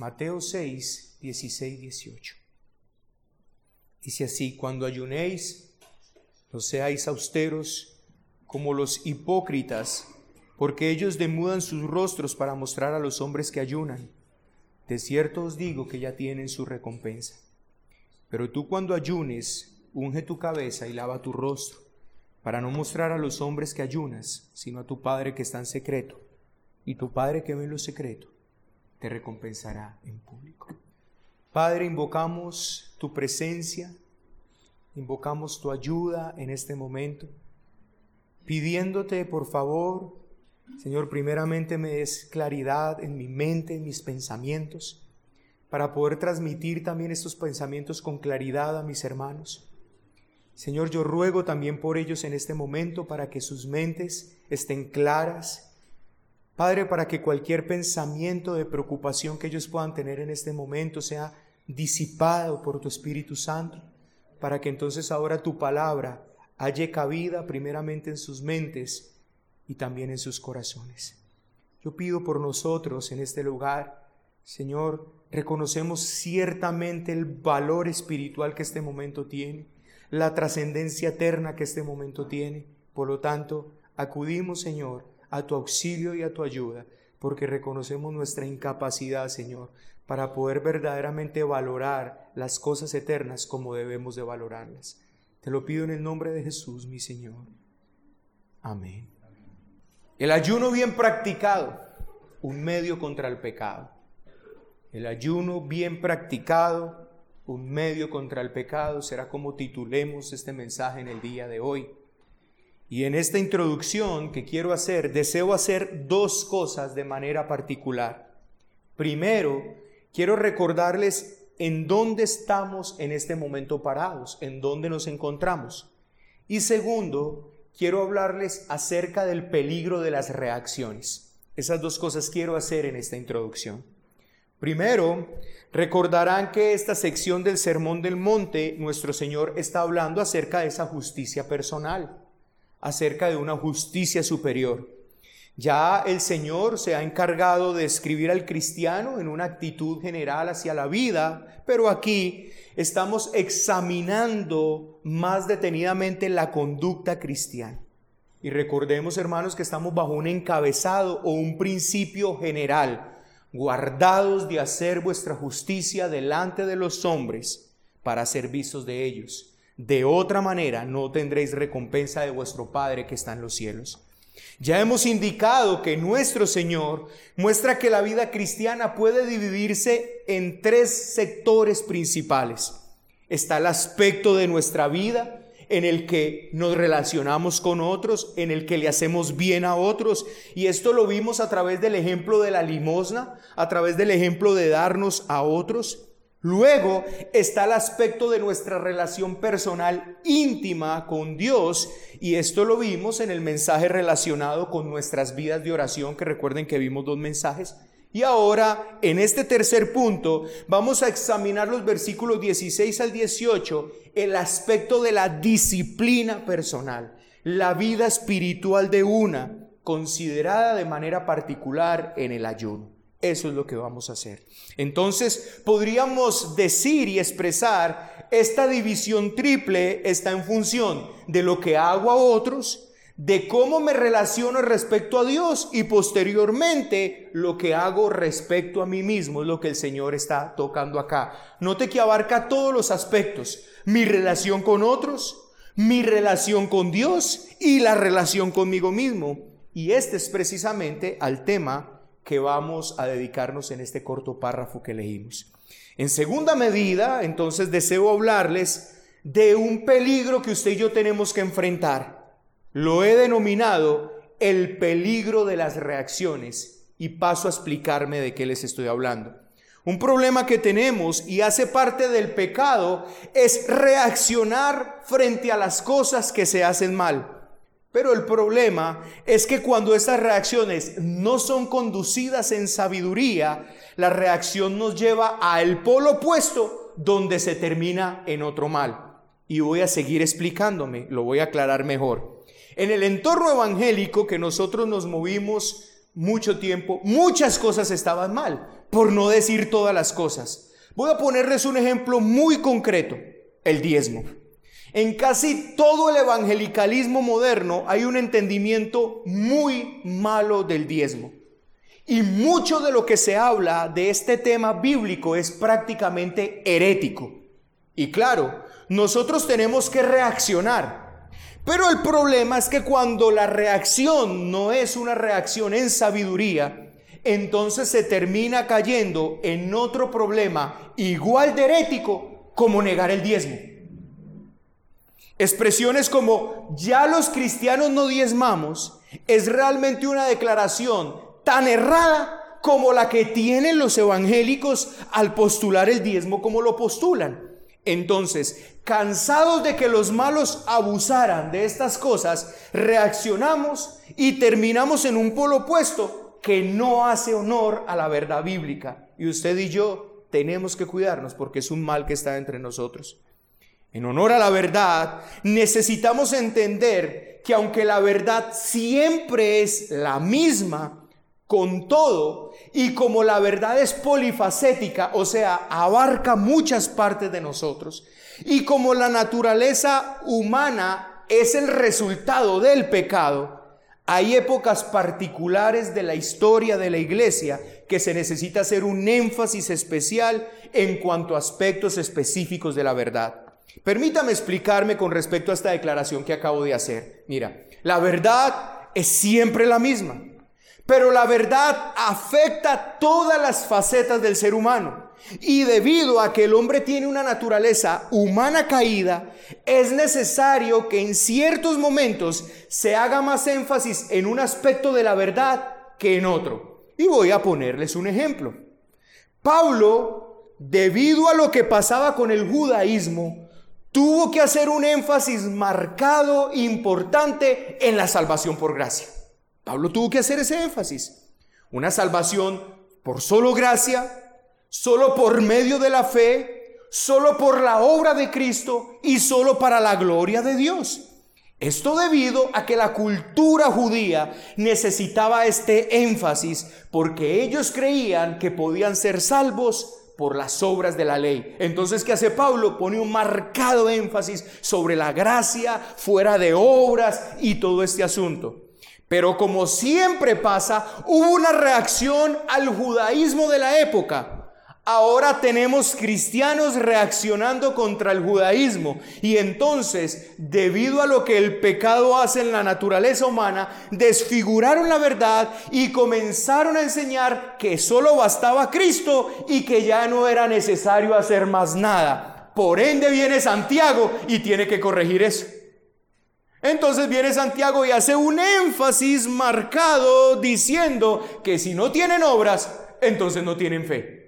Mateo 6, 16, 18. Dice así, cuando ayunéis, no seáis austeros como los hipócritas, porque ellos demudan sus rostros para mostrar a los hombres que ayunan. De cierto os digo que ya tienen su recompensa. Pero tú cuando ayunes, unge tu cabeza y lava tu rostro, para no mostrar a los hombres que ayunas, sino a tu Padre que está en secreto. Y tu Padre que ve en lo secreto, te recompensará en público. Padre, invocamos tu presencia, invocamos tu ayuda en este momento, pidiéndote por favor, Señor, primeramente me des claridad en mi mente, en mis pensamientos, para poder transmitir también estos pensamientos con claridad a mis hermanos. Señor, yo ruego también por ellos en este momento para que sus mentes estén claras. Padre, para que cualquier pensamiento de preocupación que ellos puedan tener en este momento sea disipado por tu Espíritu Santo, para que entonces ahora tu palabra halle cabida primeramente en sus mentes y también en sus corazones. Yo pido por nosotros en este lugar, Señor, reconocemos ciertamente el valor espiritual que este momento tiene la trascendencia eterna que este momento tiene. Por lo tanto, acudimos, Señor, a tu auxilio y a tu ayuda, porque reconocemos nuestra incapacidad, Señor, para poder verdaderamente valorar las cosas eternas como debemos de valorarlas. Te lo pido en el nombre de Jesús, mi Señor. Amén. El ayuno bien practicado, un medio contra el pecado. El ayuno bien practicado, un medio contra el pecado, será como titulemos este mensaje en el día de hoy. Y en esta introducción que quiero hacer, deseo hacer dos cosas de manera particular. Primero, quiero recordarles en dónde estamos en este momento parados, en dónde nos encontramos. Y segundo, quiero hablarles acerca del peligro de las reacciones. Esas dos cosas quiero hacer en esta introducción. Primero, recordarán que esta sección del Sermón del Monte, nuestro Señor está hablando acerca de esa justicia personal, acerca de una justicia superior. Ya el Señor se ha encargado de escribir al cristiano en una actitud general hacia la vida, pero aquí estamos examinando más detenidamente la conducta cristiana. Y recordemos, hermanos, que estamos bajo un encabezado o un principio general guardados de hacer vuestra justicia delante de los hombres para ser de ellos. De otra manera no tendréis recompensa de vuestro Padre que está en los cielos. Ya hemos indicado que nuestro Señor muestra que la vida cristiana puede dividirse en tres sectores principales. Está el aspecto de nuestra vida, en el que nos relacionamos con otros, en el que le hacemos bien a otros. Y esto lo vimos a través del ejemplo de la limosna, a través del ejemplo de darnos a otros. Luego está el aspecto de nuestra relación personal íntima con Dios y esto lo vimos en el mensaje relacionado con nuestras vidas de oración, que recuerden que vimos dos mensajes. Y ahora, en este tercer punto, vamos a examinar los versículos 16 al 18, el aspecto de la disciplina personal, la vida espiritual de una, considerada de manera particular en el ayuno. Eso es lo que vamos a hacer. Entonces, podríamos decir y expresar, esta división triple está en función de lo que hago a otros, de cómo me relaciono respecto a Dios y posteriormente lo que hago respecto a mí mismo es lo que el Señor está tocando acá. Note que abarca todos los aspectos, mi relación con otros, mi relación con Dios y la relación conmigo mismo. Y este es precisamente al tema que vamos a dedicarnos en este corto párrafo que leímos. En segunda medida, entonces deseo hablarles de un peligro que usted y yo tenemos que enfrentar lo he denominado el peligro de las reacciones y paso a explicarme de qué les estoy hablando. Un problema que tenemos y hace parte del pecado es reaccionar frente a las cosas que se hacen mal. Pero el problema es que cuando esas reacciones no son conducidas en sabiduría, la reacción nos lleva al polo opuesto donde se termina en otro mal. Y voy a seguir explicándome, lo voy a aclarar mejor. En el entorno evangélico que nosotros nos movimos mucho tiempo, muchas cosas estaban mal, por no decir todas las cosas. Voy a ponerles un ejemplo muy concreto, el diezmo. En casi todo el evangelicalismo moderno hay un entendimiento muy malo del diezmo. Y mucho de lo que se habla de este tema bíblico es prácticamente herético. Y claro, nosotros tenemos que reaccionar. Pero el problema es que cuando la reacción no es una reacción en sabiduría, entonces se termina cayendo en otro problema igual de herético como negar el diezmo. Expresiones como ya los cristianos no diezmamos es realmente una declaración tan errada como la que tienen los evangélicos al postular el diezmo como lo postulan. Entonces, cansados de que los malos abusaran de estas cosas, reaccionamos y terminamos en un polo opuesto que no hace honor a la verdad bíblica. Y usted y yo tenemos que cuidarnos porque es un mal que está entre nosotros. En honor a la verdad, necesitamos entender que aunque la verdad siempre es la misma, con todo, y como la verdad es polifacética, o sea, abarca muchas partes de nosotros, y como la naturaleza humana es el resultado del pecado, hay épocas particulares de la historia de la iglesia que se necesita hacer un énfasis especial en cuanto a aspectos específicos de la verdad. Permítame explicarme con respecto a esta declaración que acabo de hacer. Mira, la verdad es siempre la misma. Pero la verdad afecta todas las facetas del ser humano. Y debido a que el hombre tiene una naturaleza humana caída, es necesario que en ciertos momentos se haga más énfasis en un aspecto de la verdad que en otro. Y voy a ponerles un ejemplo. Pablo, debido a lo que pasaba con el judaísmo, tuvo que hacer un énfasis marcado, importante en la salvación por gracia. Pablo tuvo que hacer ese énfasis. Una salvación por solo gracia, solo por medio de la fe, solo por la obra de Cristo y solo para la gloria de Dios. Esto debido a que la cultura judía necesitaba este énfasis porque ellos creían que podían ser salvos por las obras de la ley. Entonces, ¿qué hace Pablo? Pone un marcado énfasis sobre la gracia, fuera de obras y todo este asunto. Pero como siempre pasa, hubo una reacción al judaísmo de la época. Ahora tenemos cristianos reaccionando contra el judaísmo. Y entonces, debido a lo que el pecado hace en la naturaleza humana, desfiguraron la verdad y comenzaron a enseñar que solo bastaba Cristo y que ya no era necesario hacer más nada. Por ende viene Santiago y tiene que corregir eso. Entonces viene Santiago y hace un énfasis marcado diciendo que si no tienen obras, entonces no tienen fe.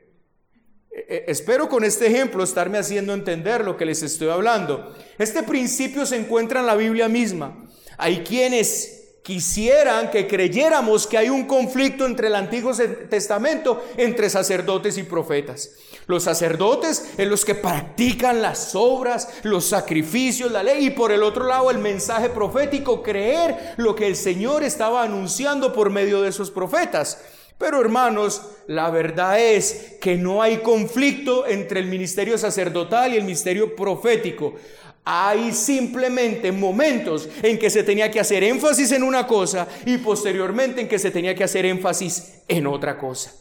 E, e, espero con este ejemplo estarme haciendo entender lo que les estoy hablando. Este principio se encuentra en la Biblia misma. Hay quienes quisieran que creyéramos que hay un conflicto entre el Antiguo Testamento, entre sacerdotes y profetas. Los sacerdotes en los que practican las obras, los sacrificios, la ley, y por el otro lado el mensaje profético, creer lo que el Señor estaba anunciando por medio de esos profetas. Pero hermanos, la verdad es que no hay conflicto entre el ministerio sacerdotal y el ministerio profético. Hay simplemente momentos en que se tenía que hacer énfasis en una cosa y posteriormente en que se tenía que hacer énfasis en otra cosa.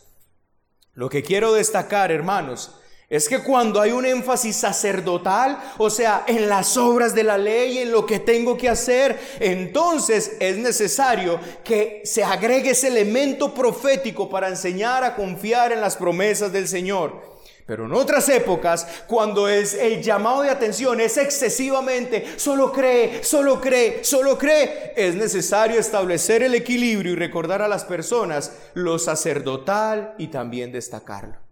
Lo que quiero destacar, hermanos, es que cuando hay un énfasis sacerdotal, o sea, en las obras de la ley, en lo que tengo que hacer, entonces es necesario que se agregue ese elemento profético para enseñar a confiar en las promesas del Señor. Pero en otras épocas, cuando es el llamado de atención es excesivamente, solo cree, solo cree, solo cree, es necesario establecer el equilibrio y recordar a las personas lo sacerdotal y también destacarlo.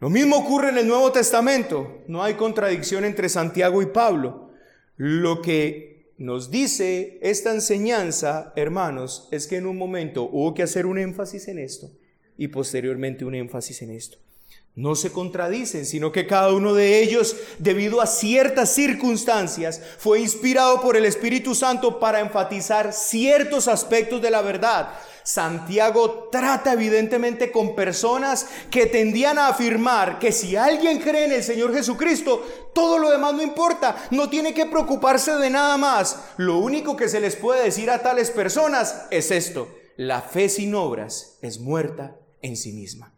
Lo mismo ocurre en el Nuevo Testamento. No hay contradicción entre Santiago y Pablo. Lo que nos dice esta enseñanza, hermanos, es que en un momento hubo que hacer un énfasis en esto y posteriormente un énfasis en esto no se contradicen, sino que cada uno de ellos, debido a ciertas circunstancias, fue inspirado por el Espíritu Santo para enfatizar ciertos aspectos de la verdad. Santiago trata evidentemente con personas que tendían a afirmar que si alguien cree en el Señor Jesucristo, todo lo demás no importa, no tiene que preocuparse de nada más. Lo único que se les puede decir a tales personas es esto, la fe sin obras es muerta en sí misma.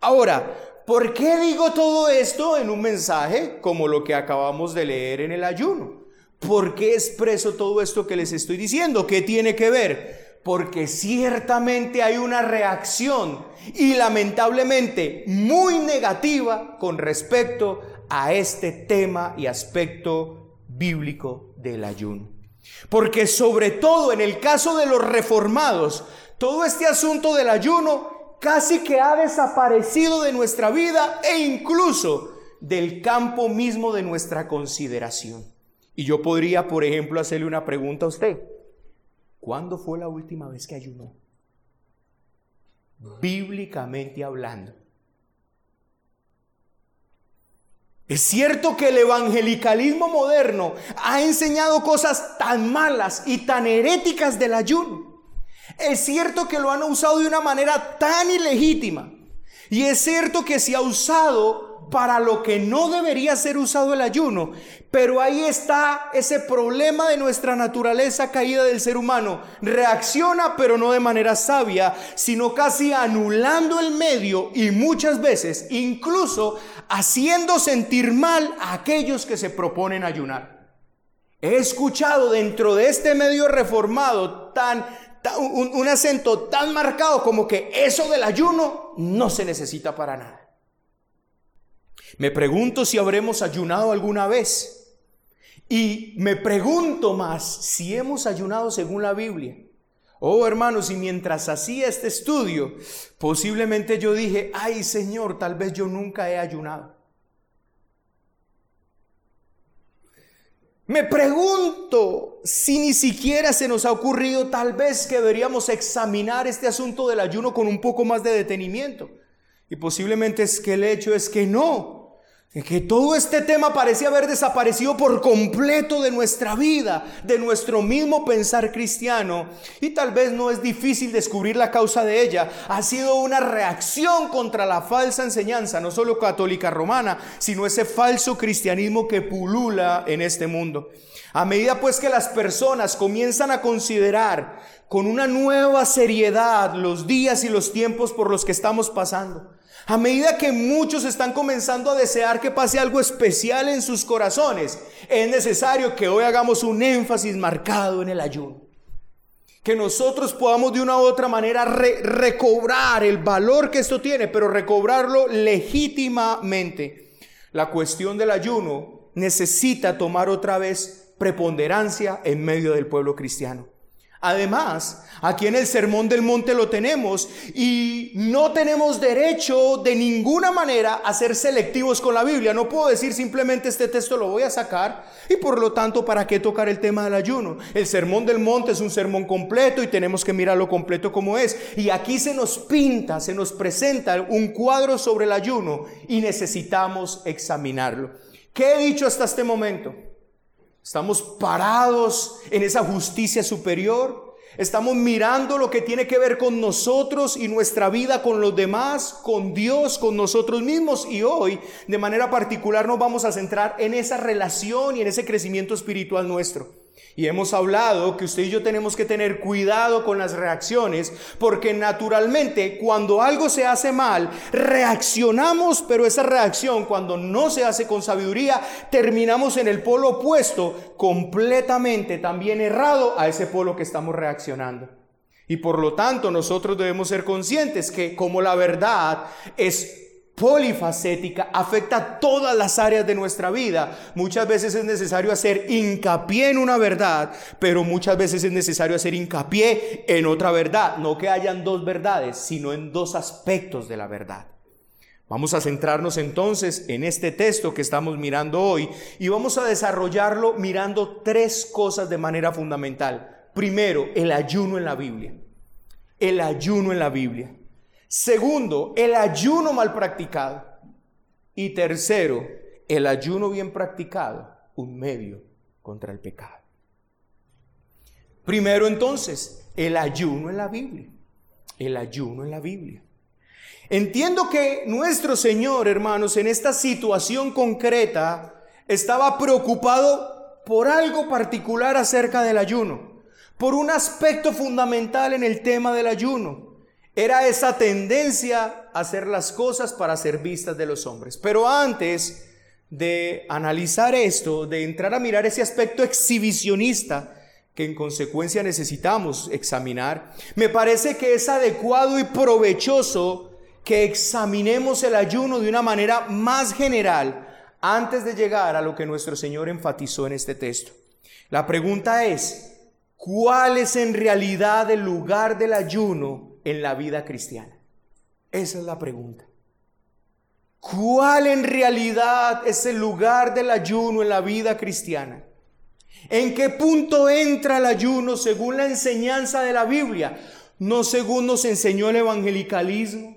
Ahora, ¿por qué digo todo esto en un mensaje como lo que acabamos de leer en el ayuno? ¿Por qué expreso todo esto que les estoy diciendo? ¿Qué tiene que ver? Porque ciertamente hay una reacción y lamentablemente muy negativa con respecto a este tema y aspecto bíblico del ayuno. Porque sobre todo en el caso de los reformados, todo este asunto del ayuno casi que ha desaparecido de nuestra vida e incluso del campo mismo de nuestra consideración. Y yo podría, por ejemplo, hacerle una pregunta a usted. ¿Cuándo fue la última vez que ayunó? Bíblicamente hablando. Es cierto que el evangelicalismo moderno ha enseñado cosas tan malas y tan heréticas del ayuno. Es cierto que lo han usado de una manera tan ilegítima. Y es cierto que se ha usado para lo que no debería ser usado el ayuno. Pero ahí está ese problema de nuestra naturaleza caída del ser humano. Reacciona, pero no de manera sabia, sino casi anulando el medio y muchas veces incluso haciendo sentir mal a aquellos que se proponen ayunar. He escuchado dentro de este medio reformado tan, un, acento tan marcado como que eso del ayuno no se necesita para nada. Me pregunto si habremos ayunado alguna vez. Y me pregunto más si hemos ayunado según la Biblia. Oh hermanos, y mientras hacía este estudio, posiblemente yo dije, ay Señor, tal vez yo nunca he ayunado. Me pregunto si ni siquiera se nos ha ocurrido tal vez que deberíamos examinar este asunto del ayuno con un poco más de detenimiento. Y posiblemente es que el hecho es que no que todo este tema parecía haber desaparecido por completo de nuestra vida, de nuestro mismo pensar cristiano. Y tal vez no es difícil descubrir la causa de ella. Ha sido una reacción contra la falsa enseñanza, no solo católica romana, sino ese falso cristianismo que pulula en este mundo. A medida pues que las personas comienzan a considerar con una nueva seriedad los días y los tiempos por los que estamos pasando, a medida que muchos están comenzando a desear que pase algo especial en sus corazones, es necesario que hoy hagamos un énfasis marcado en el ayuno. Que nosotros podamos de una u otra manera recobrar el valor que esto tiene, pero recobrarlo legítimamente. La cuestión del ayuno necesita tomar otra vez preponderancia en medio del pueblo cristiano. Además, aquí en el Sermón del Monte lo tenemos y no tenemos derecho de ninguna manera a ser selectivos con la Biblia. No puedo decir simplemente este texto lo voy a sacar y por lo tanto, ¿para qué tocar el tema del ayuno? El Sermón del Monte es un sermón completo y tenemos que mirarlo completo como es. Y aquí se nos pinta, se nos presenta un cuadro sobre el ayuno y necesitamos examinarlo. ¿Qué he dicho hasta este momento? Estamos parados en esa justicia superior. Estamos mirando lo que tiene que ver con nosotros y nuestra vida con los demás, con Dios, con nosotros mismos. Y hoy, de manera particular, nos vamos a centrar en esa relación y en ese crecimiento espiritual nuestro. Y hemos hablado que usted y yo tenemos que tener cuidado con las reacciones, porque naturalmente cuando algo se hace mal, reaccionamos, pero esa reacción cuando no se hace con sabiduría, terminamos en el polo opuesto, completamente también errado a ese polo que estamos reaccionando. Y por lo tanto nosotros debemos ser conscientes que como la verdad es polifacética, afecta todas las áreas de nuestra vida. Muchas veces es necesario hacer hincapié en una verdad, pero muchas veces es necesario hacer hincapié en otra verdad. No que hayan dos verdades, sino en dos aspectos de la verdad. Vamos a centrarnos entonces en este texto que estamos mirando hoy y vamos a desarrollarlo mirando tres cosas de manera fundamental. Primero, el ayuno en la Biblia. El ayuno en la Biblia. Segundo, el ayuno mal practicado. Y tercero, el ayuno bien practicado, un medio contra el pecado. Primero entonces, el ayuno en la Biblia. el ayuno en la Biblia. Entiendo que nuestro Señor, hermanos, en esta situación concreta, estaba preocupado por algo particular acerca del ayuno, por un aspecto fundamental en el tema del ayuno. Era esa tendencia a hacer las cosas para ser vistas de los hombres. Pero antes de analizar esto, de entrar a mirar ese aspecto exhibicionista que en consecuencia necesitamos examinar, me parece que es adecuado y provechoso que examinemos el ayuno de una manera más general antes de llegar a lo que nuestro Señor enfatizó en este texto. La pregunta es, ¿cuál es en realidad el lugar del ayuno en la vida cristiana? Esa es la pregunta. ¿Cuál en realidad es el lugar del ayuno en la vida cristiana? ¿En qué punto entra el ayuno según la enseñanza de la Biblia? No según nos enseñó el evangelicalismo,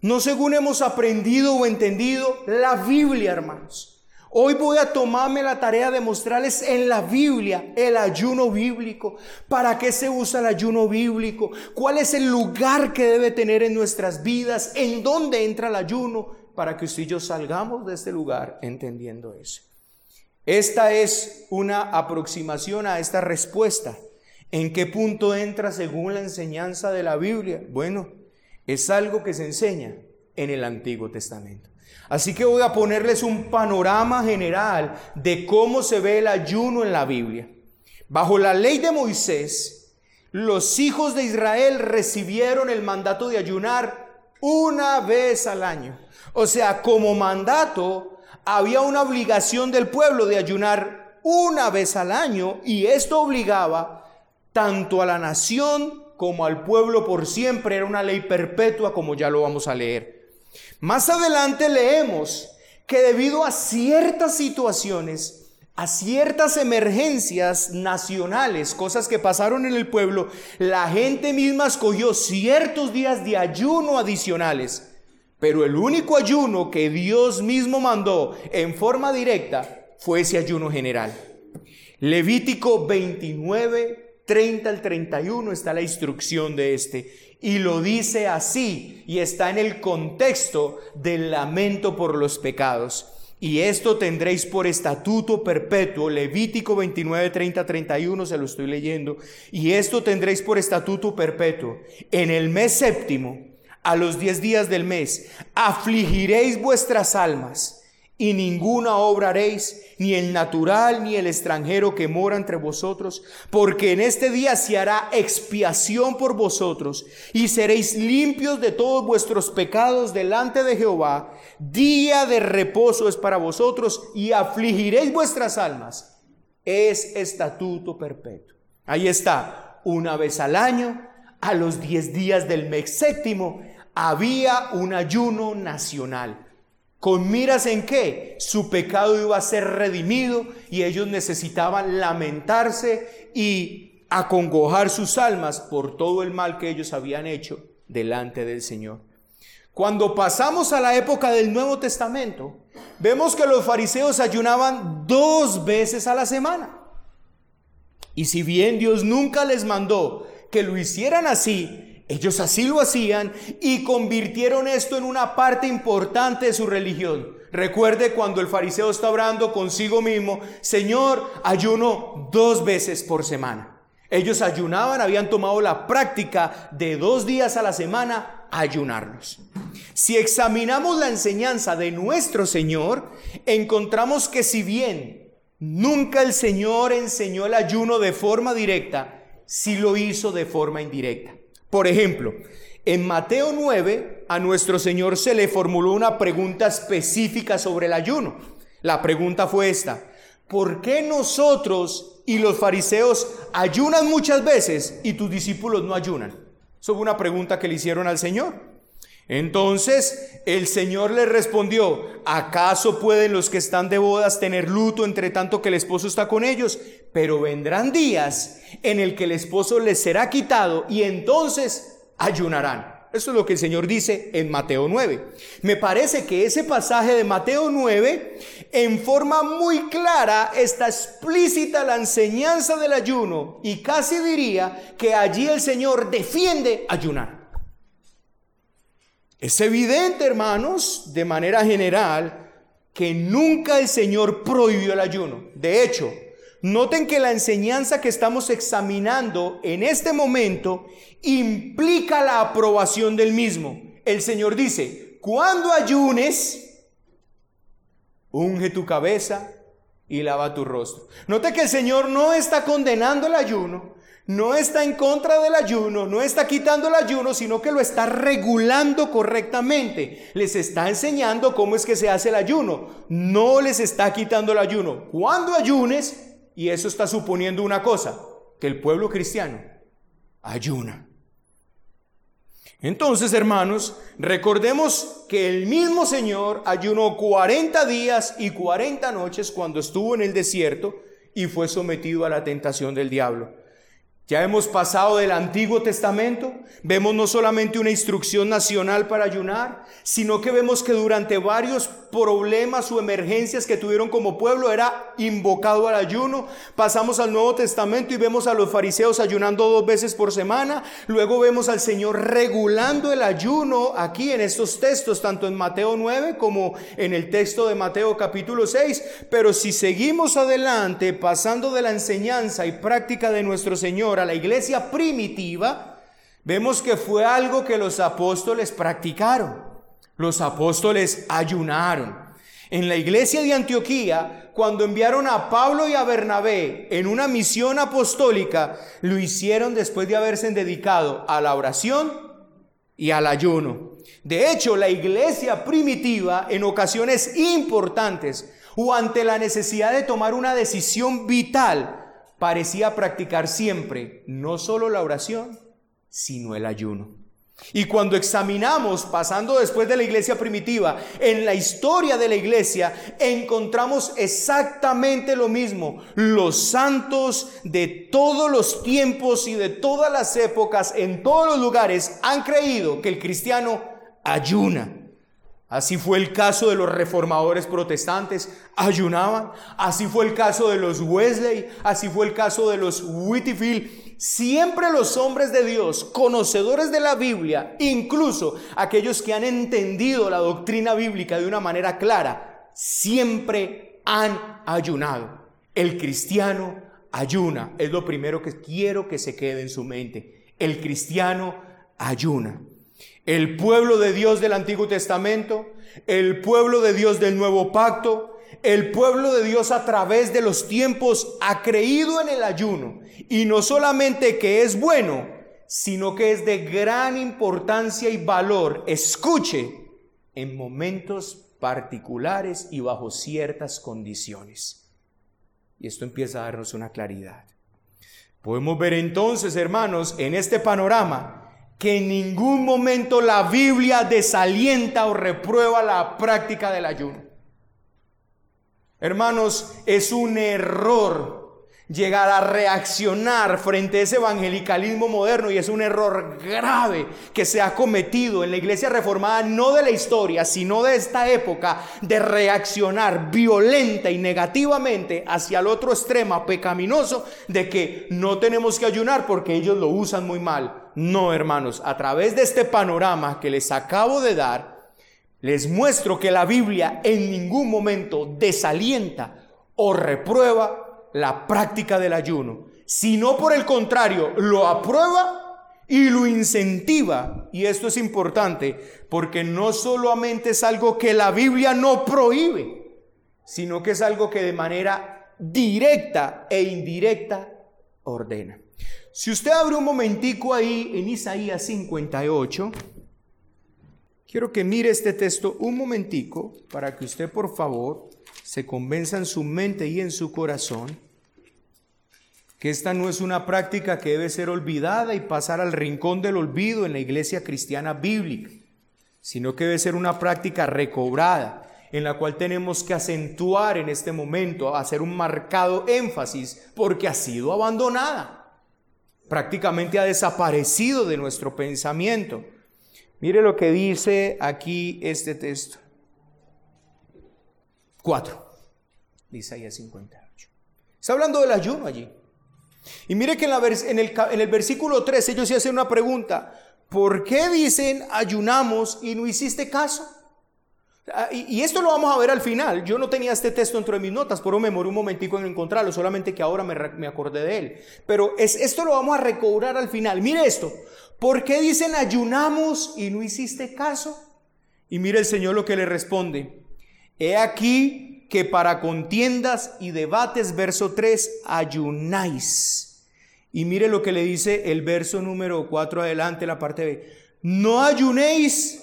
no según hemos aprendido o entendido la Biblia, hermanos. Hoy voy a tomarme la tarea de mostrarles en la Biblia el ayuno bíblico. ¿Para qué se usa el ayuno bíblico? ¿Cuál es el lugar que debe tener en nuestras vidas? ¿En dónde entra el ayuno? Para que usted y yo salgamos de este lugar entendiendo eso. Esta es una aproximación a esta respuesta. ¿En qué punto entra según la enseñanza de la Biblia? Bueno, es algo que se enseña en el Antiguo Testamento. Así que voy a ponerles un panorama general de cómo se ve el ayuno en la Biblia. Bajo la ley de Moisés, los hijos de Israel recibieron el mandato de ayunar una vez al año. O sea, como mandato había una obligación del pueblo de ayunar una vez al año y esto obligaba tanto a la nación como al pueblo por siempre, era una ley perpetua como ya lo vamos a leer. Más adelante leemos que debido a ciertas situaciones, a ciertas emergencias nacionales, cosas que pasaron en el pueblo, la gente misma escogió ciertos días de ayuno adicionales. Pero el único ayuno que Dios mismo mandó en forma directa fue ese ayuno general. Levítico 29, 30 al 31 está la instrucción de este. Y lo dice así, y está en el contexto del lamento por los pecados. Y esto tendréis por estatuto perpetuo, Levítico 29, 30, 31, se lo estoy leyendo. Y esto tendréis por estatuto perpetuo. En el mes séptimo, a los diez días del mes, afligiréis vuestras almas y ninguna obra haréis, ni el natural ni el extranjero que mora entre vosotros, porque en este día se hará expiación por vosotros, y seréis limpios de todos vuestros pecados delante de Jehová. Día de reposo es para vosotros, y afligiréis vuestras almas. Es estatuto perpetuo. Ahí está, una vez al año, a los diez días del mes séptimo, había un ayuno nacional ¿Con miras en qué? Su pecado iba a ser redimido y ellos necesitaban lamentarse y acongojar sus almas por todo el mal que ellos habían hecho delante del Señor. Cuando pasamos a la época del Nuevo Testamento, vemos que los fariseos ayunaban dos veces a la semana. Y si bien Dios nunca les mandó que lo hicieran así, ellos así lo hacían y convirtieron esto en una parte importante de su religión. Recuerde cuando el fariseo está orando consigo mismo, Señor, ayuno dos veces por semana. Ellos ayunaban, habían tomado la práctica de dos días a la semana ayunarlos. Si examinamos la enseñanza de nuestro Señor, encontramos que si bien nunca el Señor enseñó el ayuno de forma directa, sí lo hizo de forma indirecta. Por ejemplo, en Mateo 9 a nuestro Señor se le formuló una pregunta específica sobre el ayuno. La pregunta fue esta, ¿por qué nosotros y los fariseos ayunan muchas veces y tus discípulos no ayunan? Eso fue una pregunta que le hicieron al Señor. Entonces el Señor le respondió, ¿acaso pueden los que están de bodas tener luto entre tanto que el esposo está con ellos? Pero vendrán días en el que el esposo les será quitado y entonces ayunarán. Eso es lo que el Señor dice en Mateo 9. Me parece que ese pasaje de Mateo 9 en forma muy clara está explícita la enseñanza del ayuno y casi diría que allí el Señor defiende ayunar. Es evidente, hermanos, de manera general, que nunca el Señor prohibió el ayuno. De hecho, noten que la enseñanza que estamos examinando en este momento implica la aprobación del mismo. El Señor dice, cuando ayunes, unge tu cabeza y lava tu rostro. Note que el Señor no está condenando el ayuno, no está en contra del ayuno, no está quitando el ayuno, sino que lo está regulando correctamente. Les está enseñando cómo es que se hace el ayuno. No les está quitando el ayuno. Cuando ayunes, y eso está suponiendo una cosa, que el pueblo cristiano ayuna. Entonces, hermanos, recordemos que el mismo Señor ayunó 40 días y 40 noches cuando estuvo en el desierto y fue sometido a la tentación del diablo. Ya hemos pasado del Antiguo Testamento, vemos no solamente una instrucción nacional para ayunar, sino que vemos que durante varios problemas o emergencias que tuvieron como pueblo era invocado al ayuno. Pasamos al Nuevo Testamento y vemos a los fariseos ayunando dos veces por semana. Luego vemos al Señor regulando el ayuno aquí en estos textos, tanto en Mateo 9 como en el texto de Mateo capítulo 6. Pero si seguimos adelante, pasando de la enseñanza y práctica de nuestro Señor, a la iglesia primitiva, vemos que fue algo que los apóstoles practicaron. Los apóstoles ayunaron. En la iglesia de Antioquía, cuando enviaron a Pablo y a Bernabé en una misión apostólica, lo hicieron después de haberse dedicado a la oración y al ayuno. De hecho, la iglesia primitiva en ocasiones importantes o ante la necesidad de tomar una decisión vital, parecía practicar siempre no solo la oración, sino el ayuno. Y cuando examinamos, pasando después de la iglesia primitiva, en la historia de la iglesia, encontramos exactamente lo mismo. Los santos de todos los tiempos y de todas las épocas, en todos los lugares, han creído que el cristiano ayuna. Así fue el caso de los reformadores protestantes, ayunaban. Así fue el caso de los Wesley, así fue el caso de los Whitfield. Siempre los hombres de Dios, conocedores de la Biblia, incluso aquellos que han entendido la doctrina bíblica de una manera clara, siempre han ayunado. El cristiano ayuna. Es lo primero que quiero que se quede en su mente. El cristiano ayuna. El pueblo de Dios del Antiguo Testamento, el pueblo de Dios del Nuevo Pacto, el pueblo de Dios a través de los tiempos ha creído en el ayuno. Y no solamente que es bueno, sino que es de gran importancia y valor. Escuche, en momentos particulares y bajo ciertas condiciones. Y esto empieza a darnos una claridad. Podemos ver entonces, hermanos, en este panorama, que en ningún momento la Biblia desalienta o reprueba la práctica del ayuno. Hermanos, es un error llegar a reaccionar frente a ese evangelicalismo moderno y es un error grave que se ha cometido en la iglesia reformada, no de la historia, sino de esta época, de reaccionar violenta y negativamente hacia el otro extremo pecaminoso de que no tenemos que ayunar porque ellos lo usan muy mal. No, hermanos, a través de este panorama que les acabo de dar, les muestro que la Biblia en ningún momento desalienta o reprueba la práctica del ayuno, sino por el contrario, lo aprueba y lo incentiva. Y esto es importante porque no solamente es algo que la Biblia no prohíbe, sino que es algo que de manera directa e indirecta ordena. Si usted abre un momentico ahí en Isaías 58, quiero que mire este texto un momentico para que usted por favor se convenza en su mente y en su corazón que esta no es una práctica que debe ser olvidada y pasar al rincón del olvido en la iglesia cristiana bíblica, sino que debe ser una práctica recobrada en la cual tenemos que acentuar en este momento, hacer un marcado énfasis, porque ha sido abandonada. Prácticamente ha desaparecido de nuestro pensamiento. Mire lo que dice aquí este texto. 4. Isaías 58. Está hablando del ayuno allí. Y mire que en, el, en el versículo 3 ellos se hacen una pregunta. ¿por qué dicen ayunamos y no hiciste caso? Ah, y, esto lo vamos a ver al final. Yo no tenía este texto dentro de mis notas, pero me demoré un momentico en encontrarlo, solamente que ahora me, acordé de él. Pero es, esto lo vamos a recobrar al final. Mire esto. ¿Por qué dicen ayunamos y no hiciste caso? Y mire el Señor lo que le responde. He aquí que para contiendas y debates, verso 3, ayunáis. Y mire lo que le dice el verso número 4 adelante, la parte B. No ayunéis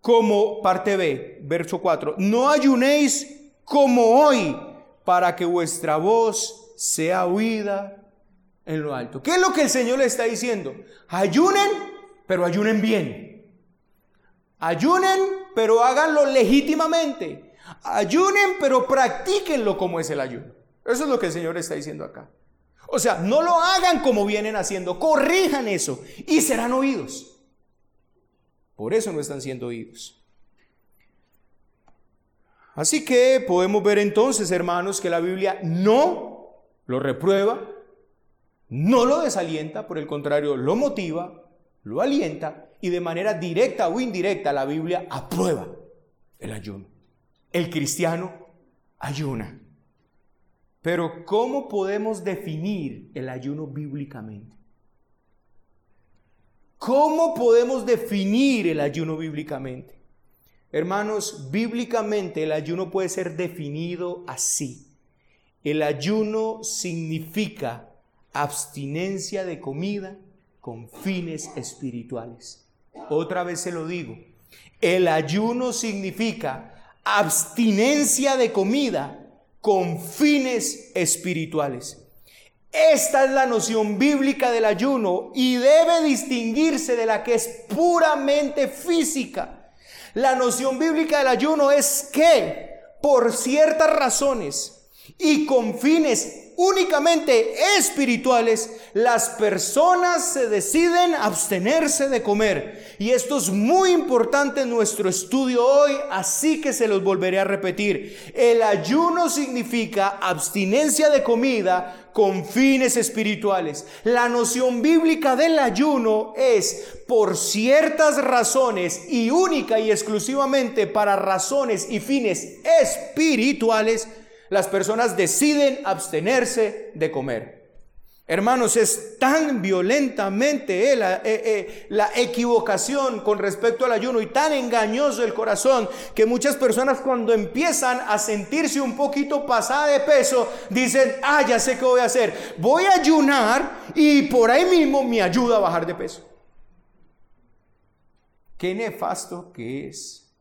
como parte B, verso 4, no ayunéis como hoy para que vuestra voz sea oída en lo alto. ¿Qué es lo que el Señor le está diciendo? Ayunen, pero ayunen bien. Ayunen, pero háganlo legítimamente. Ayunen, pero practíquenlo como es el ayuno. Eso es lo que el Señor está diciendo acá. O sea, no lo hagan como vienen haciendo, corrijan eso y serán oídos. Por eso no están siendo oídos. Así que podemos ver entonces, hermanos, que la Biblia no lo reprueba, no lo desalienta, por el contrario, lo motiva, lo alienta y de manera directa o indirecta la Biblia aprueba el ayuno. El cristiano ayuna. Pero ¿cómo podemos definir el ayuno bíblicamente? ¿Cómo podemos definir el ayuno bíblicamente? Hermanos, bíblicamente el ayuno puede ser definido así. El ayuno significa abstinencia de comida con fines espirituales. Otra vez se lo digo. El ayuno significa abstinencia de comida con fines espirituales. Esta es la noción bíblica del ayuno y debe distinguirse de la que es puramente física. La noción bíblica del ayuno es que por ciertas razones y con fines únicamente espirituales, las personas se deciden abstenerse de comer. Y esto es muy importante en nuestro estudio hoy, así que se los volveré a repetir. El ayuno significa abstinencia de comida con fines espirituales. La noción bíblica del ayuno es por ciertas razones y única y exclusivamente para razones y fines espirituales las personas deciden abstenerse de comer. Hermanos, es tan violentamente eh, la, eh, eh, la, equivocación con respecto al ayuno y tan engañoso el corazón que muchas personas cuando empiezan a sentirse un poquito pasada de peso dicen, ah, ya sé qué voy a hacer. Voy a ayunar y por ahí mismo me ayuda a bajar de peso. Qué nefasto que es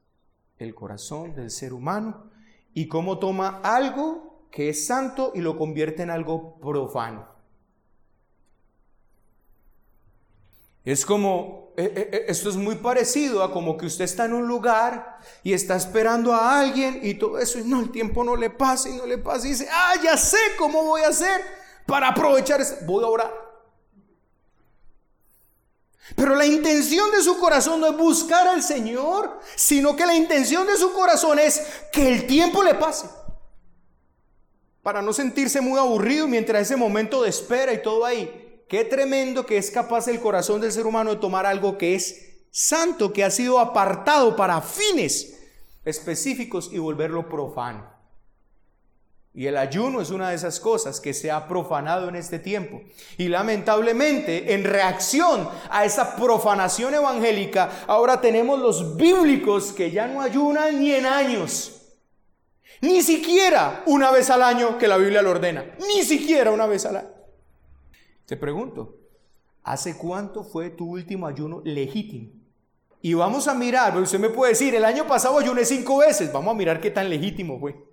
el corazón del ser humano y cómo toma algo que es santo y lo convierte en algo profano. Es como, eh, eh, eh, esto es muy parecido a como que usted está en un lugar y está esperando a alguien y todo eso, y no, el tiempo no le pasa y no le pasa y dice, ah, ya sé cómo voy a hacer para aprovechar, voy a orar. Pero la intención de su corazón no es buscar al Señor, sino que la intención de su corazón es que el tiempo le pase. Para no sentirse muy aburrido mientras ese momento de espera y todo ahí. Qué tremendo que es capaz el corazón del ser humano de tomar algo que es santo, que ha sido apartado para fines específicos y volverlo profano. Y el ayuno es una de esas cosas que se ha profanado en este tiempo. Y lamentablemente, en reacción a esa profanación evangélica, ahora tenemos los bíblicos que ya no ayunan ni en años. Ni siquiera una vez al año que la Biblia lo ordena. Ni siquiera una vez al año. Te pregunto, ¿hace cuánto fue tu último ayuno legítimo? Y vamos a mirar, usted me puede decir, el año pasado ayuné cinco veces. Vamos a mirar qué tan legítimo fue.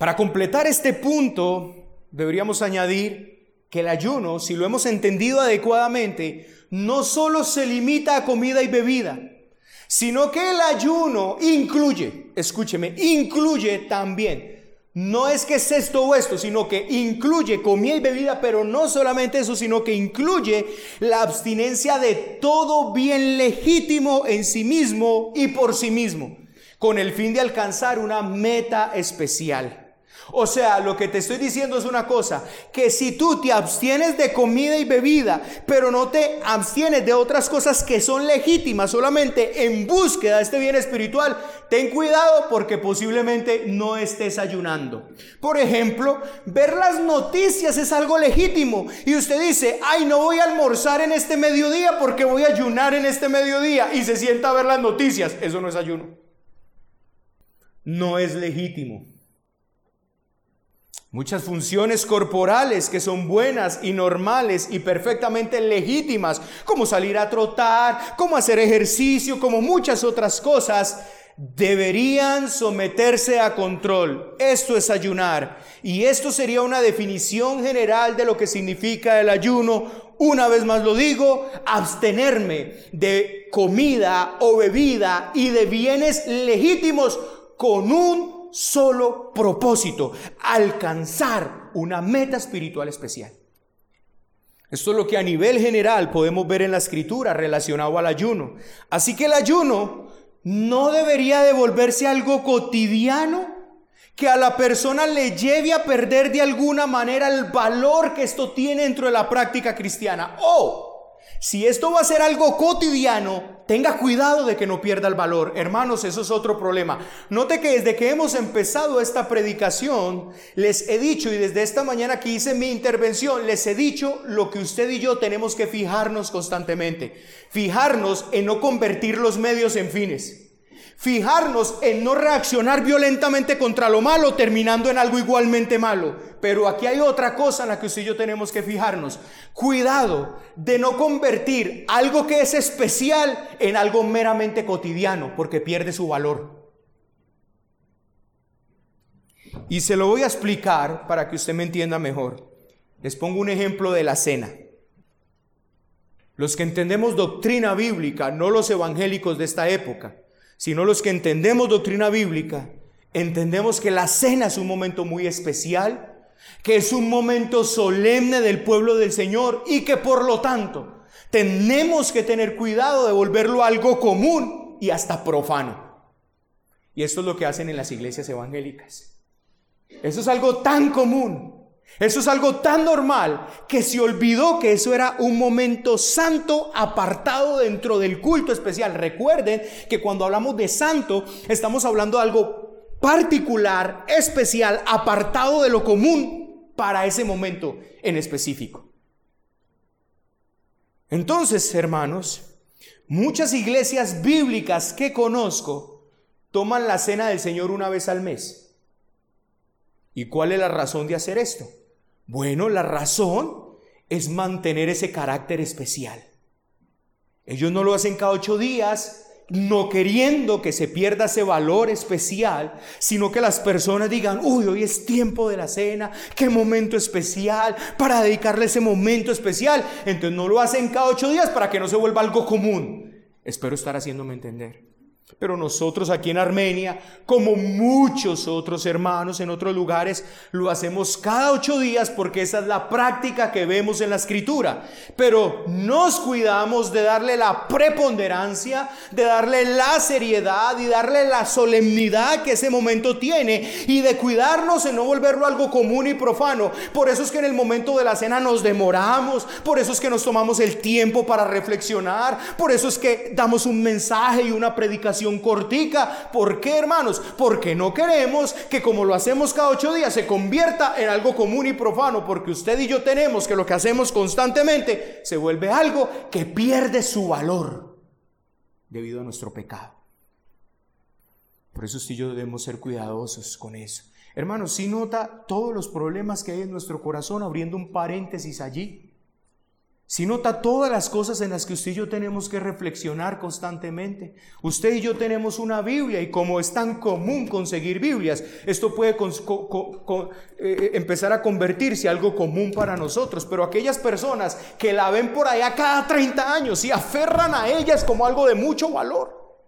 Para completar este punto, deberíamos añadir que el ayuno, si lo hemos entendido adecuadamente, no solo se limita a comida y bebida, sino que el ayuno incluye, escúcheme, incluye también, no es que es esto o esto, sino que incluye comida y bebida, pero no solamente eso, sino que incluye la abstinencia de todo bien legítimo en sí mismo y por sí mismo, con el fin de alcanzar una meta especial. O sea, lo que te estoy diciendo es una cosa, que si tú te abstienes de comida y bebida, pero no te abstienes de otras cosas que son legítimas, solamente en búsqueda de este bien espiritual, ten cuidado porque posiblemente no estés ayunando. Por ejemplo, ver las noticias es algo legítimo y usted dice, ay, no voy a almorzar en este mediodía porque voy a ayunar en este mediodía y se sienta a ver las noticias. Eso no es ayuno. No es legítimo. Muchas funciones corporales que son buenas y normales y perfectamente legítimas, como salir a trotar, como hacer ejercicio, como muchas otras cosas, deberían someterse a control. Esto es ayunar. Y esto sería una definición general de lo que significa el ayuno. Una vez más lo digo, abstenerme de comida o bebida y de bienes legítimos con un solo propósito, alcanzar una meta espiritual especial. Esto es lo que a nivel general podemos ver en la escritura relacionado al ayuno. Así que el ayuno no debería devolverse algo cotidiano que a la persona le lleve a perder de alguna manera el valor que esto tiene dentro de la práctica cristiana. O si esto va a ser algo cotidiano, tenga cuidado de que no pierda el valor. Hermanos, eso es otro problema. Note que desde que hemos empezado esta predicación, les he dicho, y desde esta mañana que hice mi intervención, les he dicho lo que usted y yo tenemos que fijarnos constantemente. Fijarnos en no convertir los medios en fines fijarnos en no reaccionar violentamente contra lo malo, terminando en algo igualmente malo. Pero aquí hay otra cosa en la que usted y yo tenemos que fijarnos. Cuidado de no convertir algo que es especial en algo meramente cotidiano, porque pierde su valor. Y se lo voy a explicar para que usted me entienda mejor. Les pongo un ejemplo de la cena. Los que entendemos doctrina bíblica, no los evangélicos de esta época, sino los que entendemos doctrina bíblica, entendemos que la cena es un momento muy especial, que es un momento solemne del pueblo del Señor y que por lo tanto tenemos que tener cuidado de volverlo algo común y hasta profano. Y esto es lo que hacen en las iglesias evangélicas. Eso es algo tan común eso es algo tan normal que se olvidó que eso era un momento santo apartado dentro del culto especial. Recuerden que cuando hablamos de santo estamos hablando de algo particular, especial, apartado de lo común para ese momento en específico. Entonces, hermanos, muchas iglesias bíblicas que conozco toman la cena del Señor una vez al mes. ¿Y cuál es la razón de hacer esto? Bueno, la razón es mantener ese carácter especial. Ellos no lo hacen cada ocho días, no queriendo que se pierda ese valor especial, sino que las personas digan, uy, hoy es tiempo de la cena, qué momento especial, para dedicarle ese momento especial. Entonces no lo hacen cada ocho días para que no se vuelva algo común. Espero estar haciéndome entender. Pero nosotros aquí en Armenia, como muchos otros hermanos en otros lugares, lo hacemos cada ocho días porque esa es la práctica que vemos en la escritura. Pero nos cuidamos de darle la preponderancia, de darle la seriedad y darle la solemnidad que ese momento tiene y de cuidarnos en no volverlo algo común y profano. Por eso es que en el momento de la cena nos demoramos, por eso es que nos tomamos el tiempo para reflexionar, por eso es que damos un mensaje y una predicación cortica. ¿Por qué, hermanos? Porque no queremos que como lo hacemos cada ocho días se convierta en algo común y profano, porque usted y yo tenemos que lo que hacemos constantemente se vuelve algo que pierde su valor debido a nuestro pecado. Por eso y yo debemos ser cuidadosos con eso. Hermanos, si nota todos los problemas que hay en nuestro corazón, abriendo un paréntesis allí. Si nota todas las cosas en las que usted y yo tenemos que reflexionar constantemente. Usted y yo tenemos una Biblia y como es tan común conseguir Biblias, esto puede eh, empezar a convertirse en algo común para nosotros. Pero aquellas personas que la ven por allá cada 30 años y aferran a ellas como algo de mucho valor.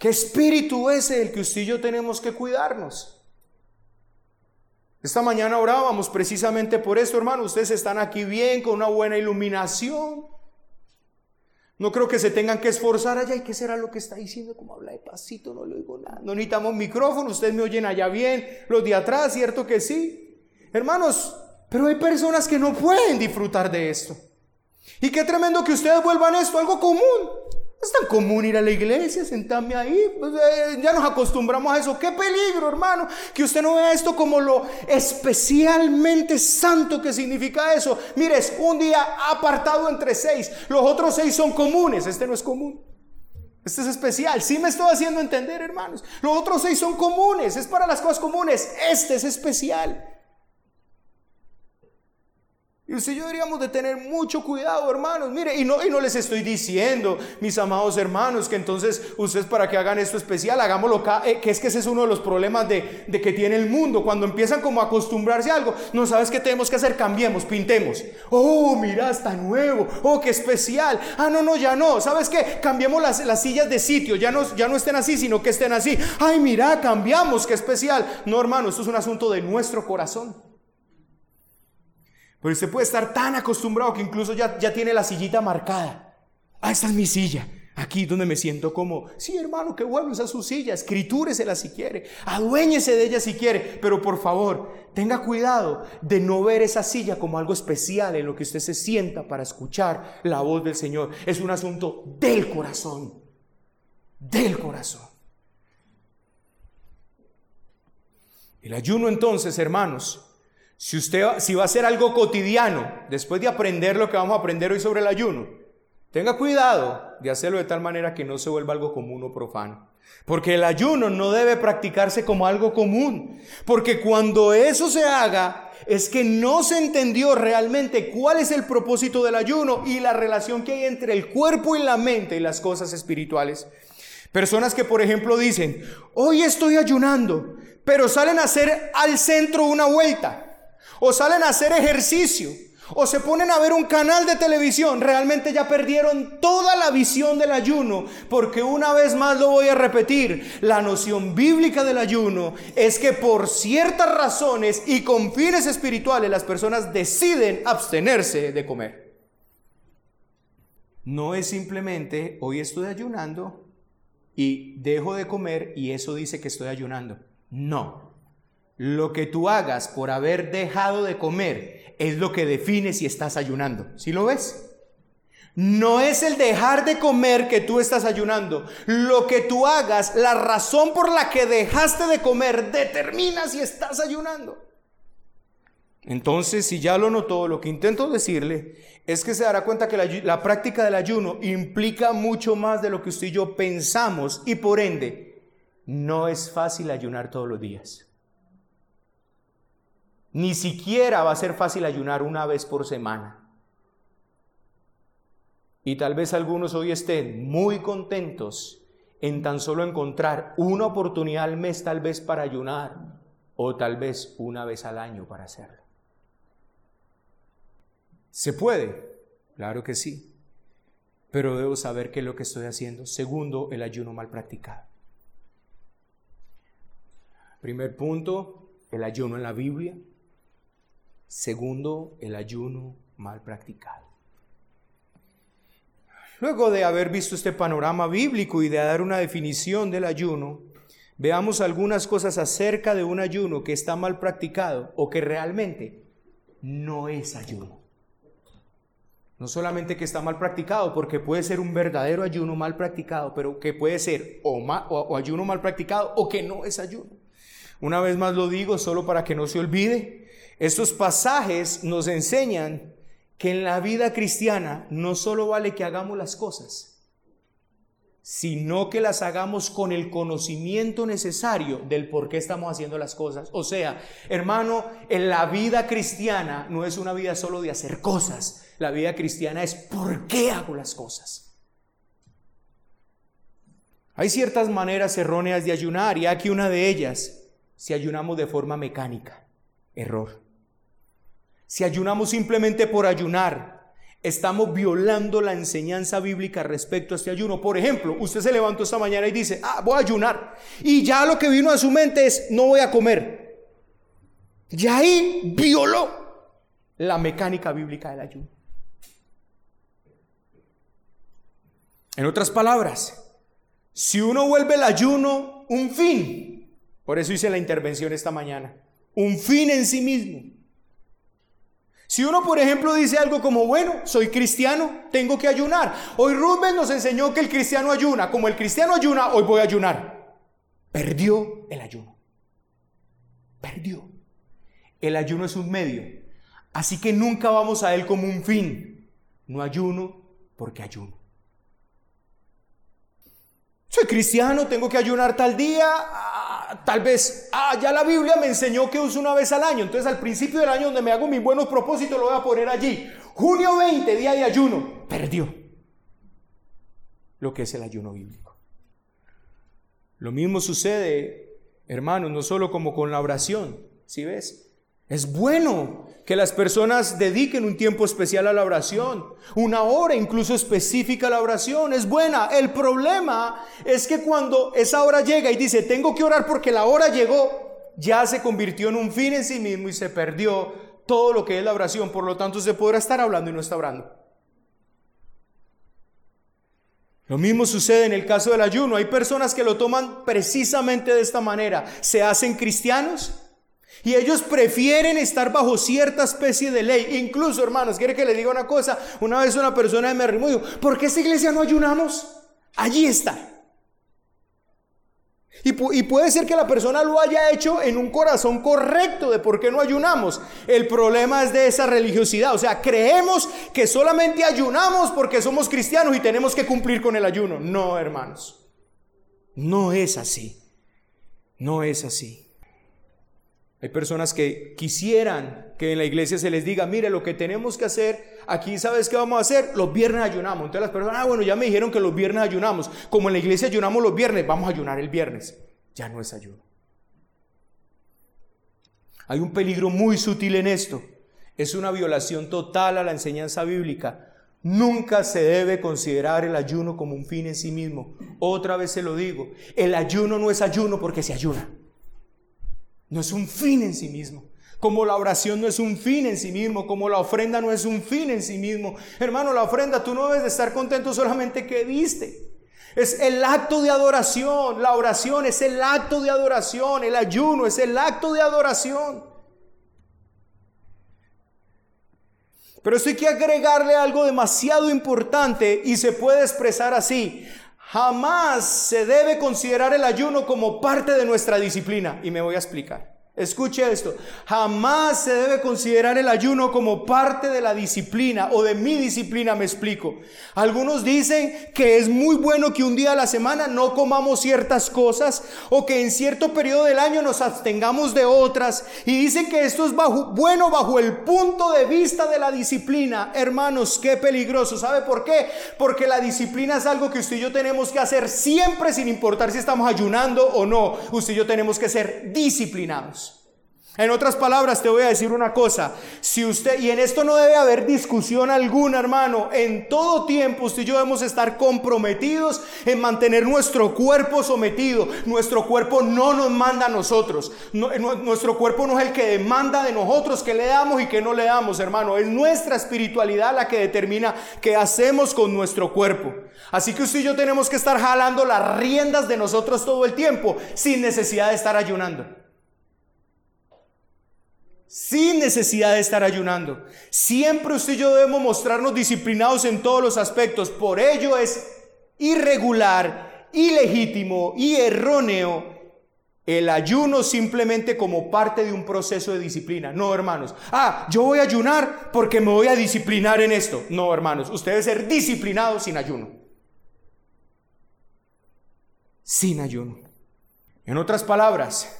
¿Qué espíritu es el que usted y yo tenemos que cuidarnos? Esta mañana orábamos precisamente por esto, hermano. Ustedes están aquí bien, con una buena iluminación. No creo que se tengan que esforzar allá. ¿Y qué será lo que está diciendo? Como habla de pasito no le oigo nada. No necesitamos micrófono, ustedes me oyen allá bien, los de atrás, ¿cierto que sí? Hermanos, pero hay personas que no pueden disfrutar de esto. Y qué tremendo que ustedes vuelvan esto algo común. Es tan común ir a la iglesia, sentarme ahí. Pues, eh, ya nos acostumbramos a eso. Qué peligro, hermano. Que usted no vea esto como lo especialmente santo que significa eso. Mire, es un día apartado entre seis. Los otros seis son comunes. Este no es común. Este es especial. Sí me estoy haciendo entender, hermanos. Los otros seis son comunes. Es para las cosas comunes. Este es especial. Y usted y yo deberíamos de tener mucho cuidado, hermanos. Mire, y no, y no les estoy diciendo, mis amados hermanos, que entonces ustedes para que hagan esto especial, hagámoslo eh, que es que ese es uno de los problemas de, de, que tiene el mundo. Cuando empiezan como a acostumbrarse a algo, no sabes qué tenemos que hacer, cambiemos, pintemos. Oh, mira, está nuevo. Oh, qué especial. Ah, no, no, ya no. ¿Sabes qué? Cambiemos las, las sillas de sitio. Ya no, ya no estén así, sino que estén así. Ay, mira, cambiamos, qué especial. No, hermano, esto es un asunto de nuestro corazón. Pero usted puede estar tan acostumbrado que incluso ya, ya tiene la sillita marcada. Ah, esta es mi silla. Aquí donde me siento como, sí hermano, qué bueno, esa su silla, escritúresela si quiere, aduéñese de ella si quiere, pero por favor, tenga cuidado de no ver esa silla como algo especial en lo que usted se sienta para escuchar la voz del Señor. Es un asunto del corazón, del corazón. El ayuno entonces, hermanos, si usted si va a hacer algo cotidiano, después de aprender lo que vamos a aprender hoy sobre el ayuno, tenga cuidado de hacerlo de tal manera que no se vuelva algo común o profano. Porque el ayuno no debe practicarse como algo común. Porque cuando eso se haga, es que no se entendió realmente cuál es el propósito del ayuno y la relación que hay entre el cuerpo y la mente y las cosas espirituales. Personas que, por ejemplo, dicen, hoy estoy ayunando, pero salen a hacer al centro una vuelta o salen a hacer ejercicio, o se ponen a ver un canal de televisión, realmente ya perdieron toda la visión del ayuno, porque una vez más lo voy a repetir, la noción bíblica del ayuno es que por ciertas razones y con fines espirituales las personas deciden abstenerse de comer. No es simplemente hoy estoy ayunando y dejo de comer y eso dice que estoy ayunando. No, lo que tú hagas por haber dejado de comer es lo que define si estás ayunando. ¿Sí lo ves? No es el dejar de comer que tú estás ayunando. Lo que tú hagas, la razón por la que dejaste de comer, determina si estás ayunando. Entonces, si ya lo notó, lo que intento decirle es que se dará cuenta que la, la, práctica del ayuno implica mucho más de lo que usted y yo pensamos y por ende, no es fácil ayunar todos los días. Ni siquiera va a ser fácil ayunar una vez por semana. Y tal vez algunos hoy estén muy contentos en tan solo encontrar una oportunidad al mes tal vez para ayunar o tal vez una vez al año para hacerlo. ¿Se puede? Claro que sí. Pero debo saber qué es lo que estoy haciendo. Segundo, el ayuno mal practicado. Primer punto, el ayuno en la Biblia. Segundo, el ayuno mal practicado. Luego de haber visto este panorama bíblico y de dar una definición del ayuno, veamos algunas cosas acerca de un ayuno que está mal practicado o que realmente no es ayuno. No solamente que está mal practicado, porque puede ser un verdadero ayuno mal practicado, pero que puede ser o, o ayuno mal practicado o que no es ayuno. Una vez más lo digo solo para que no se olvide, estos pasajes nos enseñan que en la vida cristiana no solo vale que hagamos las cosas, sino que las hagamos con el conocimiento necesario del por qué estamos haciendo las cosas. O sea, hermano, en la vida cristiana no es una vida solo de hacer cosas, la vida cristiana es por qué hago las cosas. Hay ciertas maneras erróneas de ayunar y aquí una de ellas, si ayunamos de forma mecánica, error. Si ayunamos simplemente por ayunar, estamos violando la enseñanza bíblica respecto a este ayuno. Por ejemplo, usted se levantó esta mañana y dice, ah, voy a ayunar. Y ya lo que vino a su mente es, no voy a comer. Y ahí violó la mecánica bíblica del ayuno. En otras palabras, Si uno vuelve el ayuno un fin, por eso hice la intervención esta mañana, un fin en sí mismo. Si uno, por ejemplo, dice algo como, bueno, soy cristiano, tengo que ayunar. Hoy Rubén nos enseñó que el cristiano ayuna. Como el cristiano ayuna, hoy voy a ayunar. Perdió el ayuno. Perdió. El ayuno es un medio. Así que nunca vamos a él como un fin. No ayuno porque ayuno. Soy cristiano, tengo que ayunar tal día, tal vez, ah, ya la Biblia me enseñó que uso una vez al año, entonces al principio del año donde me hago mis buenos propósitos lo voy a poner allí. Junio 20, día de ayuno, perdió lo que es el ayuno bíblico. Lo mismo sucede, hermanos, no solo como con la oración, ¿sí ves? Es bueno que las personas dediquen un tiempo especial a la oración, una hora incluso específica a la oración, es buena. El problema es que cuando esa hora llega y dice, tengo que orar porque la hora llegó, ya se convirtió en un fin en sí mismo y se perdió todo lo que es la oración. Por lo tanto, se podrá estar hablando y no está orando. Lo mismo sucede en el caso del ayuno. Hay personas que lo toman precisamente de esta manera. Se hacen cristianos y ellos prefieren estar bajo cierta especie de ley. Incluso, hermanos, quiere que le diga una cosa. Una vez una persona me arrimó dijo, ¿por qué esta iglesia no ayunamos? Allí está. Y, y, puede ser que la persona lo haya hecho en un corazón correcto de por qué no ayunamos. El problema es de esa religiosidad. O sea, creemos que solamente ayunamos porque somos cristianos y tenemos que cumplir con el ayuno. No, hermanos. No es así. No es así. Hay personas que quisieran que en la iglesia se les diga, mire, lo que tenemos que hacer, aquí sabes qué vamos a hacer, los viernes ayunamos. Entonces las personas, ah, bueno, ya me dijeron que los viernes ayunamos. Como en la iglesia ayunamos los viernes, vamos a ayunar el viernes. Ya no es ayuno. Hay un peligro muy sutil en esto. Es una violación total a la enseñanza bíblica. Nunca se debe considerar el ayuno como un fin en sí mismo. Otra vez se lo digo, el ayuno no es ayuno porque se ayuna no es un fin en sí mismo. Como la oración no es un fin en sí mismo, como la ofrenda no es un fin en sí mismo. Hermano, la ofrenda tú no debes de estar contento solamente que diste. Es el acto de adoración, la oración es el acto de adoración, el ayuno es el acto de adoración. Pero esto hay que agregarle algo demasiado importante y se puede expresar así. Jamás se debe considerar el ayuno como parte de nuestra disciplina. Y me voy a explicar. Escuche esto, jamás se debe considerar el ayuno como parte de la disciplina o de mi disciplina, me explico. Algunos dicen que es muy bueno que un día a la semana no comamos ciertas cosas o que en cierto periodo del año nos abstengamos de otras y dicen que esto es bueno bajo el punto de vista de la disciplina. Hermanos, qué peligroso. ¿Sabe por qué? Porque la disciplina es algo que usted y yo tenemos que hacer siempre sin importar si estamos ayunando o no. Usted y yo tenemos que ser disciplinados. En otras palabras, te voy a decir una cosa. Si usted, y en esto no debe haber discusión alguna, hermano, en todo tiempo usted y yo debemos estar comprometidos en mantener nuestro cuerpo sometido. Nuestro cuerpo no nos manda a nosotros. nuestro cuerpo no es el que demanda de nosotros que le damos y que no le damos, hermano. Es nuestra espiritualidad la que determina qué hacemos con nuestro cuerpo. Así que usted y yo tenemos que estar jalando las riendas de nosotros todo el tiempo, sin necesidad de estar ayunando sin necesidad de estar ayunando. Siempre usted y yo debemos mostrarnos disciplinados en todos los aspectos. Por ello es irregular, ilegítimo y erróneo el ayuno simplemente como parte de un proceso de disciplina. No, hermanos. Ah, yo voy a ayunar porque me voy a disciplinar en esto. No, hermanos. Usted debe ser disciplinado sin ayuno. Sin ayuno. En otras palabras,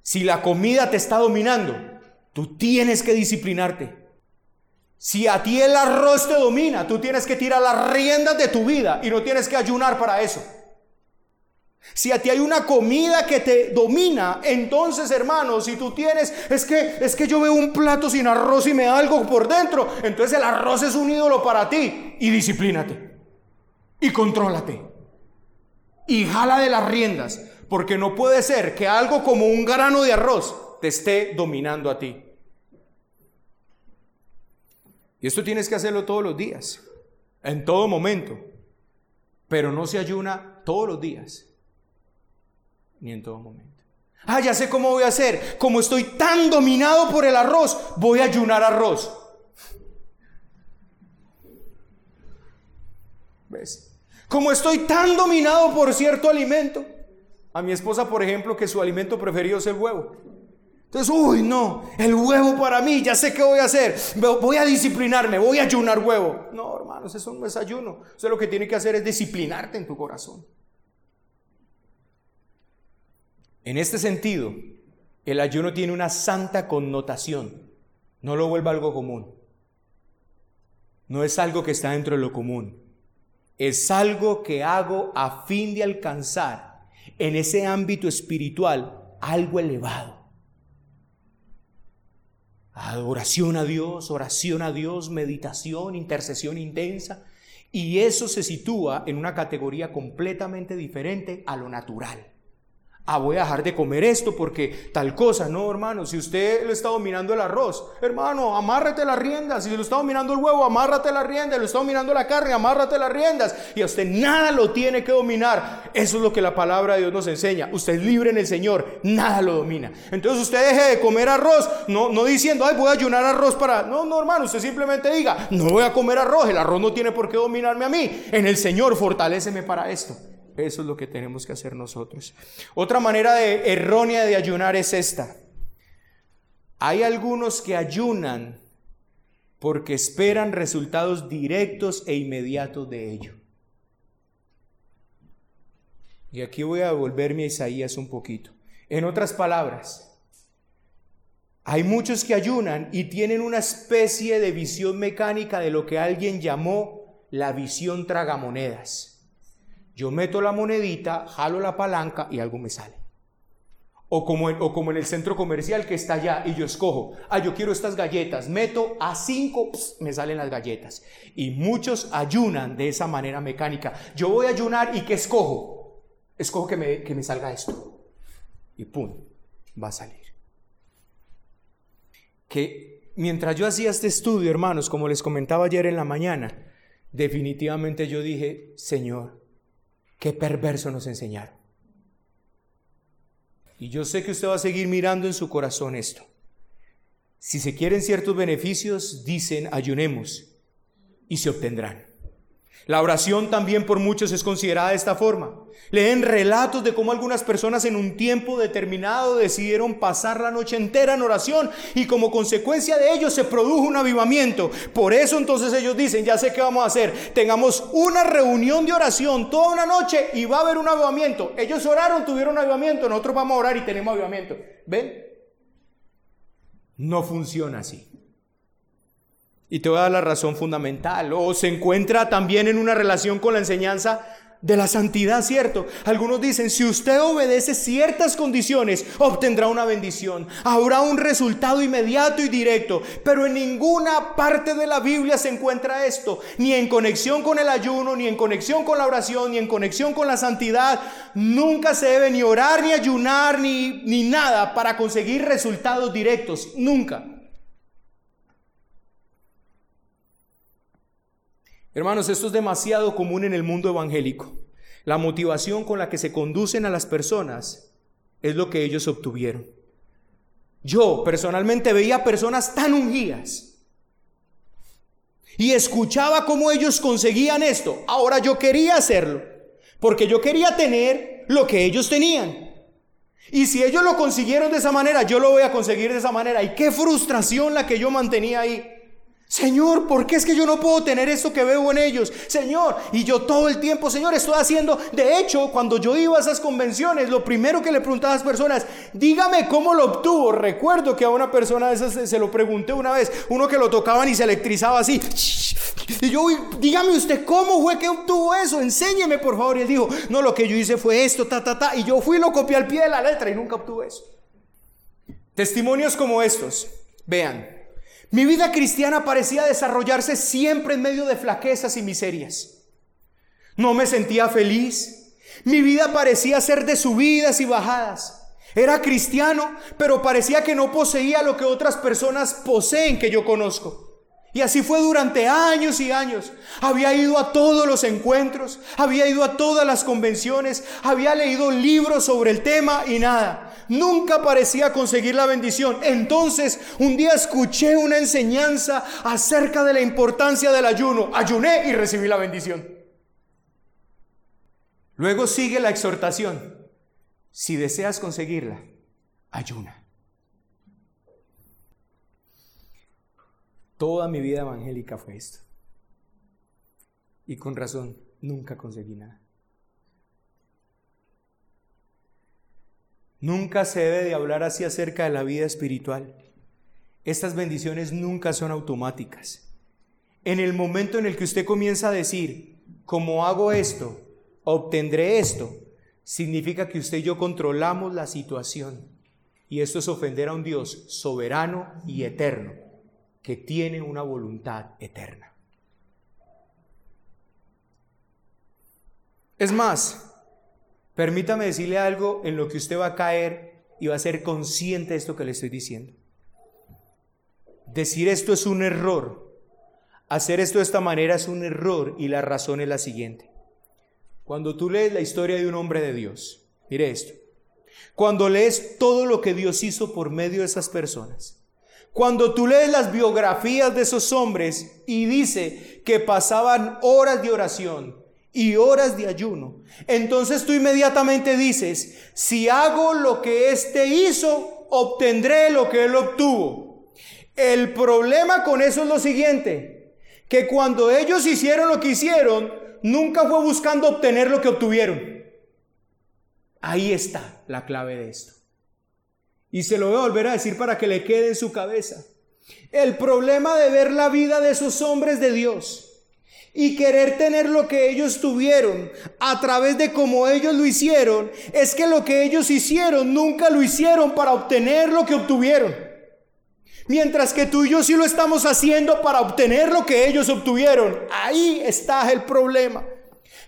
si la comida te está dominando, Tú tienes que disciplinarte. Si a ti el arroz te domina, tú tienes que tirar las riendas de tu vida y no tienes que ayunar para eso. Si a ti hay una comida que te domina, entonces hermano, si tú tienes, es que es que yo veo un plato sin arroz y me da algo por dentro, entonces el arroz es un ídolo para ti y disciplínate. Y contrólate. Y jala de las riendas, porque no puede ser que algo como un grano de arroz te esté dominando a ti. Y esto tienes que hacerlo todos los días, en todo momento. pero no se ayuna todos los días, ni en todo momento. Ah, ya sé cómo voy a hacer. Como estoy tan dominado por el arroz, voy a ayunar arroz. ¿Ves? Como estoy tan dominado por cierto alimento. A mi esposa, por ejemplo, que su alimento preferido es el huevo. Entonces, uy, no, el huevo para mí, ya sé qué voy a hacer. Voy a disciplinarme, voy a ayunar huevo. No, hermanos, eso no es ayuno. Eso lo que tiene que hacer es disciplinarte en tu corazón. En este sentido, el ayuno tiene una santa connotación. No lo vuelva algo común. No es algo que está dentro de lo común. Es algo que hago a fin de alcanzar en ese ámbito espiritual algo elevado. Adoración a Dios, oración a Dios, meditación, intercesión intensa. Y eso se sitúa en una categoría completamente diferente a lo natural. Ah, voy a dejar de comer esto porque tal cosa. No, hermano, si usted le está dominando el arroz, hermano, amárrate las riendas. Si le está dominando el huevo, amárrate las riendas. Le está dominando la carne, amárrate las riendas. Y a usted nada lo tiene que dominar. Eso es lo que la palabra de Dios nos enseña. Usted es libre en el Señor, nada lo domina. Entonces usted deje de comer arroz, no, no diciendo, ay, voy a ayunar arroz para. No, no, hermano, usted simplemente diga, no voy a comer arroz. El arroz no tiene por qué dominarme a mí. En el Señor, fortaleceme para esto. Eso es lo que tenemos que hacer nosotros. Otra manera de, errónea de ayunar es esta. Hay algunos que ayunan porque esperan resultados directos e inmediatos de ello. Y aquí voy a volverme a Isaías un poquito. En otras palabras, hay muchos que ayunan y tienen una especie de visión mecánica de lo que alguien llamó la visión tragamonedas. Yo meto la monedita, jalo la palanca y algo me sale. O como, en, el centro comercial que está allá y yo escojo, ah, yo quiero estas galletas, meto a cinco, me salen las galletas. Y muchos ayunan de esa manera mecánica. Yo voy a ayunar y ¿qué escojo? Escojo que me, que me salga esto. Y pum, va a salir. Que mientras yo hacía este estudio, hermanos, como les comentaba ayer en la mañana, definitivamente yo dije, Señor, Qué perverso nos enseñaron. Y yo sé que usted va a seguir mirando en su corazón esto. Si se quieren ciertos beneficios, dicen ayunemos y se obtendrán. La oración también por muchos es considerada de esta forma. Leen relatos de cómo algunas personas en un tiempo determinado decidieron pasar la noche entera en oración y como consecuencia de ello se produjo un avivamiento. Por eso entonces ellos dicen, ya sé qué vamos a hacer, tengamos una reunión de oración toda una noche y va a haber un avivamiento. Ellos oraron, tuvieron avivamiento, nosotros vamos a orar y tenemos avivamiento. ¿Ven? No funciona así. Y te voy a dar la razón fundamental. O se encuentra también en una relación con la enseñanza de la santidad, ¿cierto? Algunos dicen, si usted obedece ciertas condiciones, obtendrá una bendición. Habrá un resultado inmediato y directo. Pero en ninguna parte de la Biblia se encuentra esto. Ni en conexión con el ayuno, ni en conexión con la oración, ni en conexión con la santidad. Nunca se debe ni orar, ni ayunar, ni, ni nada para conseguir resultados directos. Nunca. Hermanos, esto es demasiado común en el mundo evangélico. La motivación con la que se conducen a las personas es lo que ellos obtuvieron. Yo personalmente veía personas tan ungidas y escuchaba cómo ellos conseguían esto. Ahora yo quería hacerlo porque yo quería tener lo que ellos tenían. Y si ellos lo consiguieron de esa manera, yo lo voy a conseguir de esa manera. Y qué frustración la que yo mantenía ahí. Señor, ¿por qué es que yo no puedo tener esto que veo en ellos? Señor, y yo todo el tiempo, Señor, estoy haciendo. De hecho, cuando yo iba a esas convenciones, lo primero que le preguntaba a las personas, dígame cómo lo obtuvo. Recuerdo que a una persona de esas se lo pregunté una vez, uno que lo tocaban y se electrizaba así. Y yo, dígame usted cómo fue que obtuvo eso, enséñeme por favor. Y él dijo, no, lo que yo hice fue esto, ta, ta, ta. Y yo fui y lo copié al pie de la letra y nunca obtuve eso. Testimonios como estos, vean. Mi vida cristiana parecía desarrollarse siempre en medio de flaquezas y miserias. No me sentía feliz. Mi vida parecía ser de subidas y bajadas. Era cristiano, pero parecía que no poseía lo que otras personas poseen que yo conozco. Y así fue durante años y años. Había ido a todos los encuentros, había ido a todas las convenciones, había leído libros sobre el tema y nada. Nunca parecía conseguir la bendición. Entonces, un día escuché una enseñanza acerca de la importancia del ayuno. Ayuné y recibí la bendición. Luego sigue la exhortación. Si deseas conseguirla, ayuna. Toda mi vida evangélica fue esto. Y con razón, nunca conseguí nada. Nunca se debe de hablar así acerca de la vida espiritual. Estas bendiciones nunca son automáticas. En el momento en el que usted comienza a decir, como hago esto, obtendré esto, significa que usted y yo controlamos la situación. Y esto es ofender a un Dios soberano y eterno que tiene una voluntad eterna. Es más, permítame decirle algo en lo que usted va a caer y va a ser consciente de esto que le estoy diciendo. Decir esto es un error. Hacer esto de esta manera es un error y la razón es la siguiente. Cuando tú lees la historia de un hombre de Dios, mire esto. Cuando lees todo lo que Dios hizo por medio de esas personas, cuando tú lees las biografías de esos hombres y dice que pasaban horas de oración y horas de ayuno, entonces tú inmediatamente dices, si hago lo que éste hizo, obtendré lo que él obtuvo. El problema con eso es lo siguiente, que cuando ellos hicieron lo que hicieron, nunca fue buscando obtener lo que obtuvieron. Ahí está la clave de esto. Y se lo voy a volver a decir para que le quede en su cabeza. El problema de ver la vida de esos hombres de Dios y querer tener lo que ellos tuvieron a través de cómo ellos lo hicieron, es que lo que ellos hicieron nunca lo hicieron para obtener lo que obtuvieron. Mientras que tú y yo sí lo estamos haciendo para obtener lo que ellos obtuvieron. Ahí está el problema.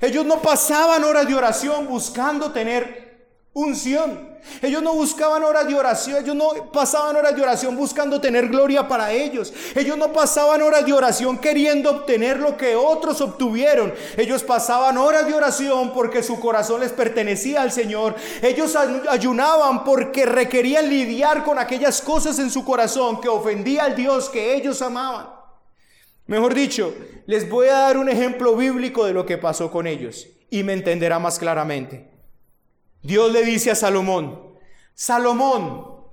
Ellos no pasaban horas de oración buscando tener unción. Ellos no buscaban horas de oración, ellos no pasaban horas de oración buscando tener gloria para ellos. Ellos no pasaban horas de oración queriendo obtener lo que otros obtuvieron. Ellos pasaban horas de oración porque su corazón les pertenecía al Señor. Ellos ayunaban porque requerían lidiar con aquellas cosas en su corazón que ofendía al Dios que ellos amaban. Mejor dicho, les voy a dar un ejemplo bíblico de lo que pasó con ellos y me entenderá más claramente. Dios le dice a Salomón, Salomón,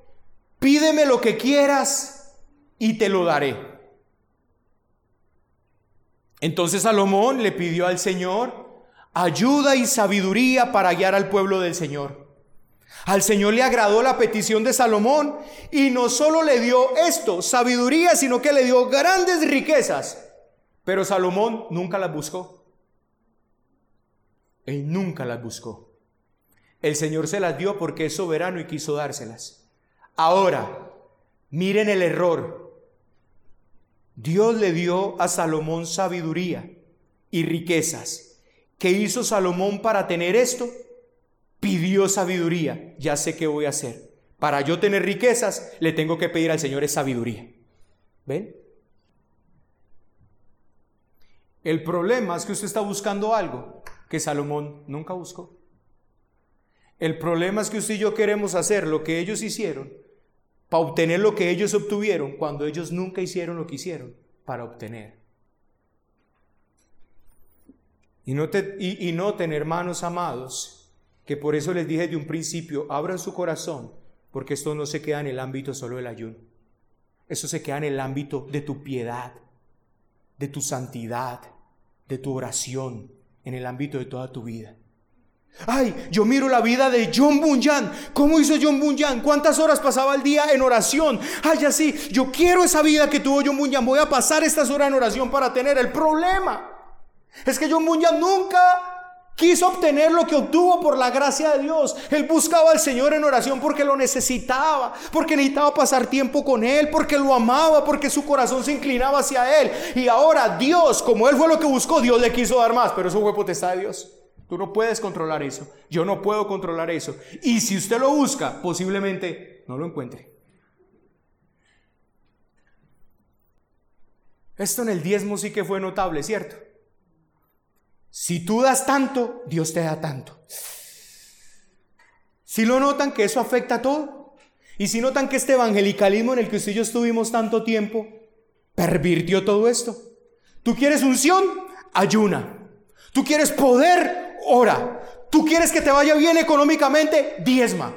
pídeme lo que quieras y te lo daré. Entonces Salomón le pidió al Señor ayuda y sabiduría para guiar al pueblo del Señor. Al Señor le agradó la petición de Salomón y no solo le dio esto, sabiduría, sino que le dio grandes riquezas. Pero Salomón nunca las buscó. Él nunca las buscó. El Señor se las dio porque es soberano y quiso dárselas. Ahora, miren el error. Dios le dio a Salomón sabiduría y riquezas. ¿Qué hizo Salomón para tener esto? Pidió sabiduría. Ya sé qué voy a hacer. Para yo tener riquezas, le tengo que pedir al Señor es sabiduría. ¿Ven? El problema es que usted está buscando algo que Salomón nunca buscó. El problema es que usted y yo queremos hacer lo que ellos hicieron para obtener lo que ellos obtuvieron cuando ellos nunca hicieron lo que hicieron para obtener. Y, no y, noten, hermanos amados, que por eso les dije de un principio, abran su corazón, porque esto no se queda en el ámbito solo del ayuno. Eso se queda en el ámbito de tu piedad, de tu santidad, de tu oración, en el ámbito de toda tu vida. Ay, yo miro la vida de John Bunyan. ¿Cómo hizo John Bunyan? ¿Cuántas horas pasaba al día en oración? Ay, así, yo quiero esa vida que tuvo John Bunyan. Voy a pasar estas horas en oración para tener el problema. Es que John Bunyan nunca quiso obtener lo que obtuvo por la gracia de Dios. Él buscaba al Señor en oración porque lo necesitaba, porque necesitaba pasar tiempo con Él, porque lo amaba, porque su corazón se inclinaba hacia Él. Y ahora Dios, como Él fue lo que buscó, Dios le quiso dar más, pero eso fue potestad de Dios. Tú no puedes controlar eso. Yo no puedo controlar eso. Y si usted lo busca, posiblemente no lo encuentre. Esto en el diezmo sí que fue notable, ¿cierto? Si tú das tanto, Dios te da tanto. Si lo notan que eso afecta a todo. Y si notan que este evangelicalismo en el que usted y yo estuvimos tanto tiempo pervirtió todo esto. Tú quieres unción, ayuna. Tú quieres poder, ora. Tú quieres que te vaya bien económicamente, diezma.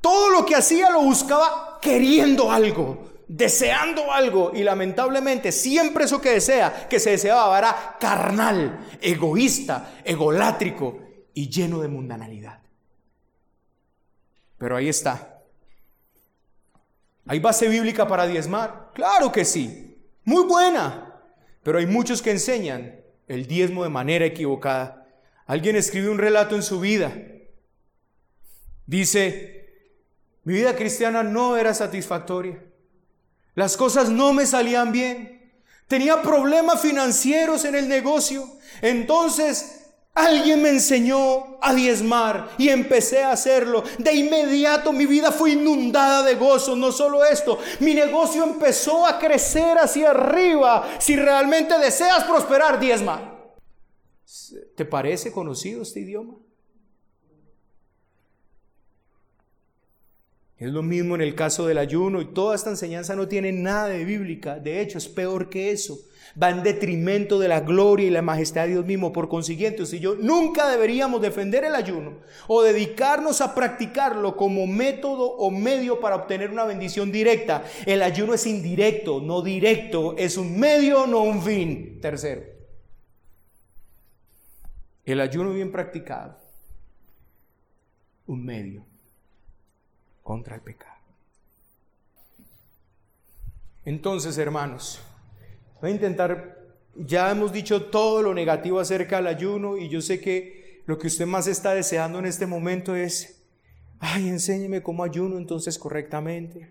Todo lo que hacía lo buscaba queriendo algo, deseando algo. Y lamentablemente siempre eso que desea, que se deseaba, era carnal, egoísta, egolátrico y lleno de mundanalidad. Pero ahí está. ¿Hay base bíblica para diezmar? Claro que sí. Muy buena. Pero hay muchos que enseñan el diezmo de manera equivocada. Alguien escribe un relato en su vida. Dice, mi vida cristiana no era satisfactoria. Las cosas no me salían bien. Tenía problemas financieros en el negocio. Entonces Alguien me enseñó a diezmar y empecé a hacerlo. De inmediato mi vida fue inundada de gozo. No solo esto, mi negocio empezó a crecer hacia arriba. Si realmente deseas prosperar, diezma. ¿Te parece conocido este idioma? Es lo mismo en el caso del ayuno y toda esta enseñanza no tiene nada de bíblica. De hecho, es peor que eso va en detrimento de la gloria y la majestad de Dios mismo. Por consiguiente, usted y nunca deberíamos defender el ayuno o dedicarnos a practicarlo como método o medio para obtener una bendición directa. El ayuno es indirecto, no directo, es un medio, no un fin. Tercero, el ayuno bien practicado, un medio contra el pecado. Entonces, hermanos, Voy a intentar, ya hemos dicho todo lo negativo acerca del ayuno y yo sé que lo que usted más está deseando en este momento es, ay, enséñeme cómo ayuno entonces correctamente.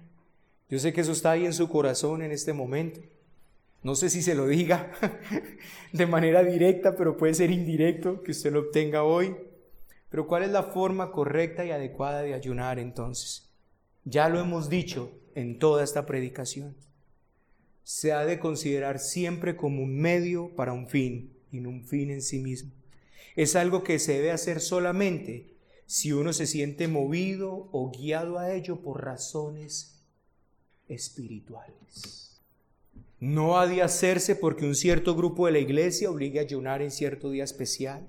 Yo sé que eso está ahí en su corazón en este momento. No sé si se lo diga de manera directa, pero puede ser indirecto que usted lo obtenga hoy. Pero ¿cuál es la forma correcta y adecuada de ayunar entonces? Ya lo hemos dicho en toda esta predicación se ha de considerar siempre como un medio para un fin y no un fin en sí mismo. Es algo que se debe hacer solamente si uno se siente movido o guiado a ello por razones espirituales. No ha de hacerse porque un cierto grupo de la iglesia obligue a ayunar en cierto día especial.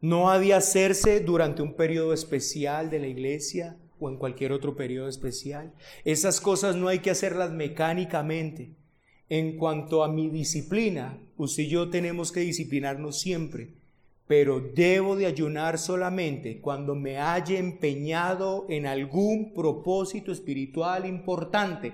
No ha de hacerse durante un periodo especial de la iglesia o en cualquier otro periodo especial. Esas cosas no hay que hacerlas mecánicamente. En cuanto a mi disciplina, usted y yo tenemos que disciplinarnos siempre, pero debo de ayunar solamente cuando me haya empeñado en algún propósito espiritual importante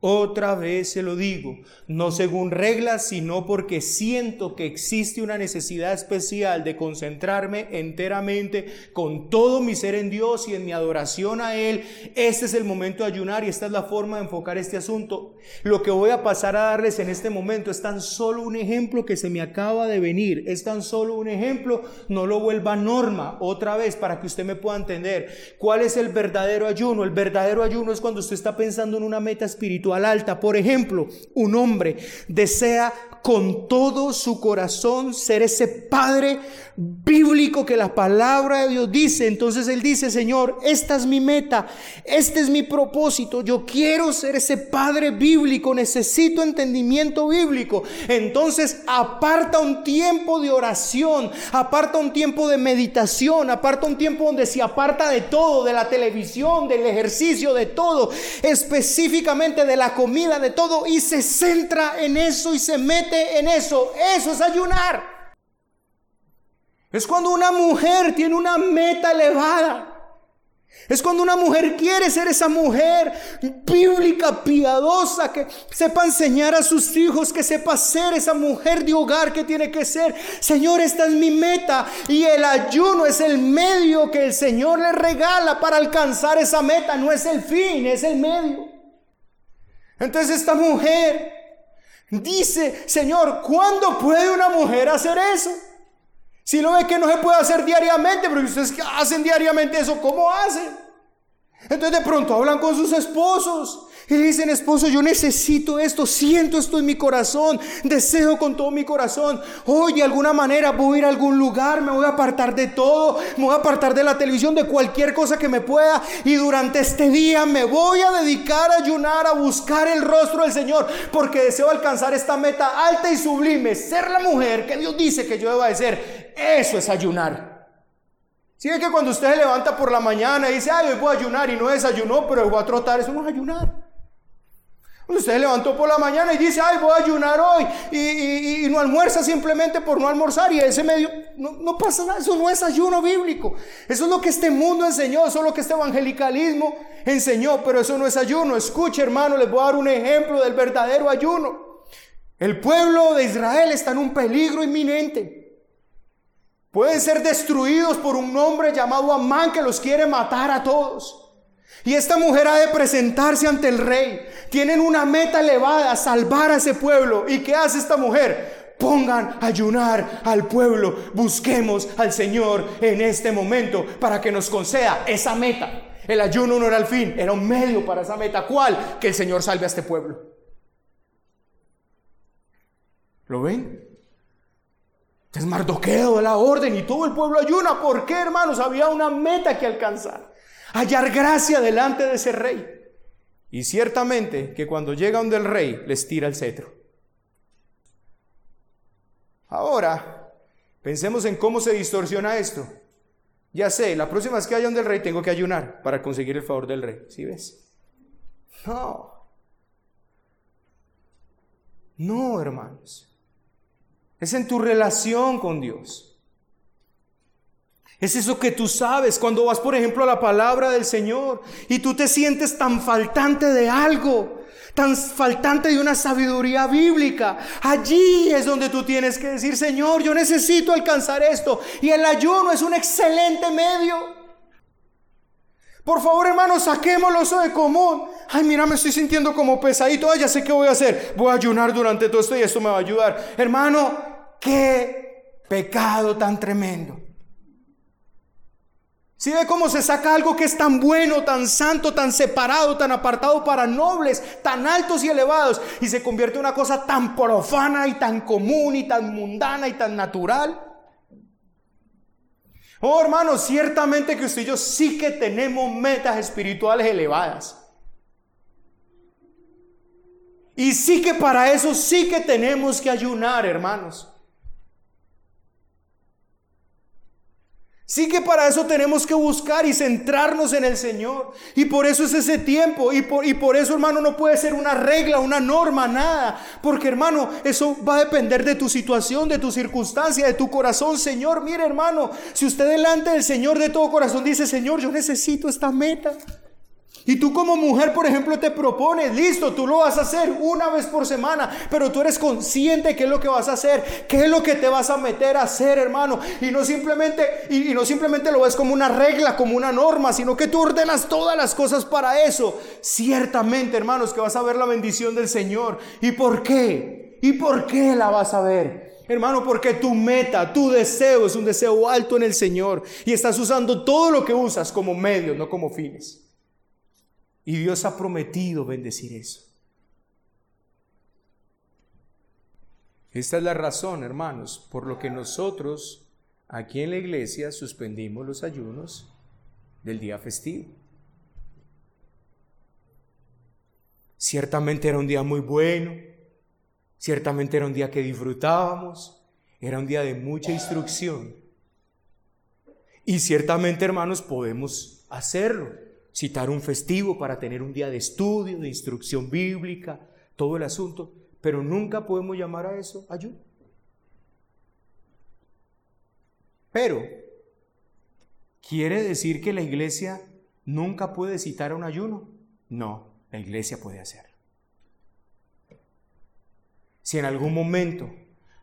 otra vez se lo digo, no según reglas, sino porque siento que existe una necesidad especial de concentrarme enteramente con todo mi ser en Dios y en mi adoración a Él. Este es el momento de ayunar y esta es la forma de enfocar este asunto. Lo que voy a pasar a darles en este momento es tan solo un ejemplo que se me acaba de venir. Es tan solo un ejemplo, no lo vuelva norma otra vez para que usted me pueda entender. ¿Cuál es el verdadero ayuno? El verdadero ayuno es cuando usted está pensando en una meta espiritual alta. Por ejemplo, un hombre desea con todo su corazón ser ese padre bíblico que la palabra de Dios dice. Entonces él dice, Señor, esta es mi meta, este es mi propósito, yo quiero ser ese padre bíblico, necesito entendimiento bíblico. Entonces aparta un tiempo de oración, aparta un tiempo de meditación, aparta un tiempo donde se aparta de todo, de la televisión, del ejercicio, de todo, específicamente de la comida, de todo, y se centra en eso y se mete en eso. Eso es ayunar. Es cuando una mujer tiene una meta elevada. Es cuando una mujer quiere ser esa mujer bíblica, piadosa, que sepa enseñar a sus hijos, que sepa ser esa mujer de hogar que tiene que ser. Señor, esta es mi meta y el ayuno es el medio que el Señor le regala para alcanzar esa meta. No es el fin, es el medio. Entonces esta mujer Dice, Señor, ¿cuándo puede una mujer hacer eso? Si no ve que no se puede hacer diariamente, pero ustedes hacen diariamente eso, ¿cómo hacen? Entonces de pronto hablan con sus esposos y dicen, esposo, yo necesito esto, siento esto en mi corazón, deseo con todo mi corazón. Hoy de alguna manera voy a ir a algún lugar, me voy a apartar de todo, me voy a apartar de la televisión, de cualquier cosa que me pueda. Y durante este día me voy a dedicar a ayunar, a buscar el rostro del Señor, porque deseo alcanzar esta meta alta y sublime, ser la mujer que Dios dice que yo deba de ser. Eso es ayunar. Si ve que cuando usted se levanta por la mañana y dice, ay, hoy voy a ayunar y no desayunó, pero voy a trotar, eso no es ayunar. Usted se levantó por la mañana y dice, ay, voy a ayunar hoy y, no almuerza simplemente por no almorzar y ese medio, no, no, pasa nada, eso no es ayuno bíblico. Eso es lo que este mundo enseñó, eso es lo que este evangelicalismo enseñó, pero eso no es ayuno. Escuche hermano, les voy a dar un ejemplo del verdadero ayuno. El pueblo de Israel está en un peligro inminente. Pueden ser destruidos por un hombre llamado Amán que los quiere matar a todos. Y esta mujer ha de presentarse ante el rey. Tienen una meta elevada, salvar a ese pueblo. ¿Y qué hace esta mujer? Pongan a ayunar al pueblo. Busquemos al Señor en este momento para que nos conceda esa meta. El ayuno no era el fin, era un medio para esa meta. ¿Cuál? Que el Señor salve a este pueblo. ¿Lo ven? Es Mardoqueo la orden y todo el pueblo ayuna. ¿Por qué, hermanos? Había una meta que alcanzar. Hallar gracia delante de ese rey. Y ciertamente que cuando llega donde el rey les tira el cetro. Ahora, pensemos en cómo se distorsiona esto. Ya sé, la próxima vez que haya donde el rey tengo que ayunar para conseguir el favor del rey. ¿Sí ves? No. No, hermanos. Es en tu relación con Dios. Es eso que tú sabes cuando vas, por ejemplo, a la palabra del Señor y tú te sientes tan faltante de algo, tan faltante de una sabiduría bíblica. Allí es donde tú tienes que decir, Señor, yo necesito alcanzar esto. Y el ayuno es un excelente medio. Por favor, hermanos, saquémoslo eso de común. Ay, mira, me estoy sintiendo como pesadito. Ay, ya sé qué voy a hacer. Voy a ayunar durante todo esto y esto me va a ayudar. Hermano, qué pecado tan tremendo. Si ve cómo se saca algo que es tan bueno, tan santo, tan separado, tan apartado para nobles, tan altos y elevados, y se convierte en una cosa tan profana y tan común y tan mundana y tan natural. Oh, hermanos, ciertamente que usted y yo sí que tenemos metas espirituales elevadas. Y sí que para eso sí que tenemos que ayunar, hermanos. Sí que para eso tenemos que buscar y centrarnos en el Señor. Y por eso es ese tiempo. Y por, y por eso, hermano, no puede ser una regla, una norma, nada. Porque, hermano, eso va a depender de tu situación, de tu circunstancia, de tu corazón. Señor, mire, hermano, si usted delante del Señor de todo corazón dice, Señor, yo necesito esta meta. Y tú como mujer, por ejemplo, te propones, listo, tú lo vas a hacer una vez por semana, pero tú eres consciente qué es lo que vas a hacer, qué es lo que te vas a meter a hacer, hermano. Y no simplemente, y, y no simplemente lo ves como una regla, como una norma, sino que tú ordenas todas las cosas para eso. Ciertamente, hermanos, que vas a ver la bendición del Señor. ¿Y por qué? ¿Y por qué la vas a ver? Hermano, porque tu meta, tu deseo es un deseo alto en el Señor y estás usando todo lo que usas como medio, no como fines. Y Dios ha prometido bendecir eso. Esta es la razón, hermanos, por lo que nosotros aquí en la iglesia suspendimos los ayunos del día festivo. Ciertamente era un día muy bueno, ciertamente era un día que disfrutábamos, era un día de mucha instrucción. Y ciertamente, hermanos, podemos hacerlo citar un festivo para tener un día de estudio, de instrucción bíblica, todo el asunto, pero nunca podemos llamar a eso ayuno. Pero, ¿quiere decir que la iglesia nunca puede citar un ayuno? No, la iglesia puede hacerlo. Si en algún momento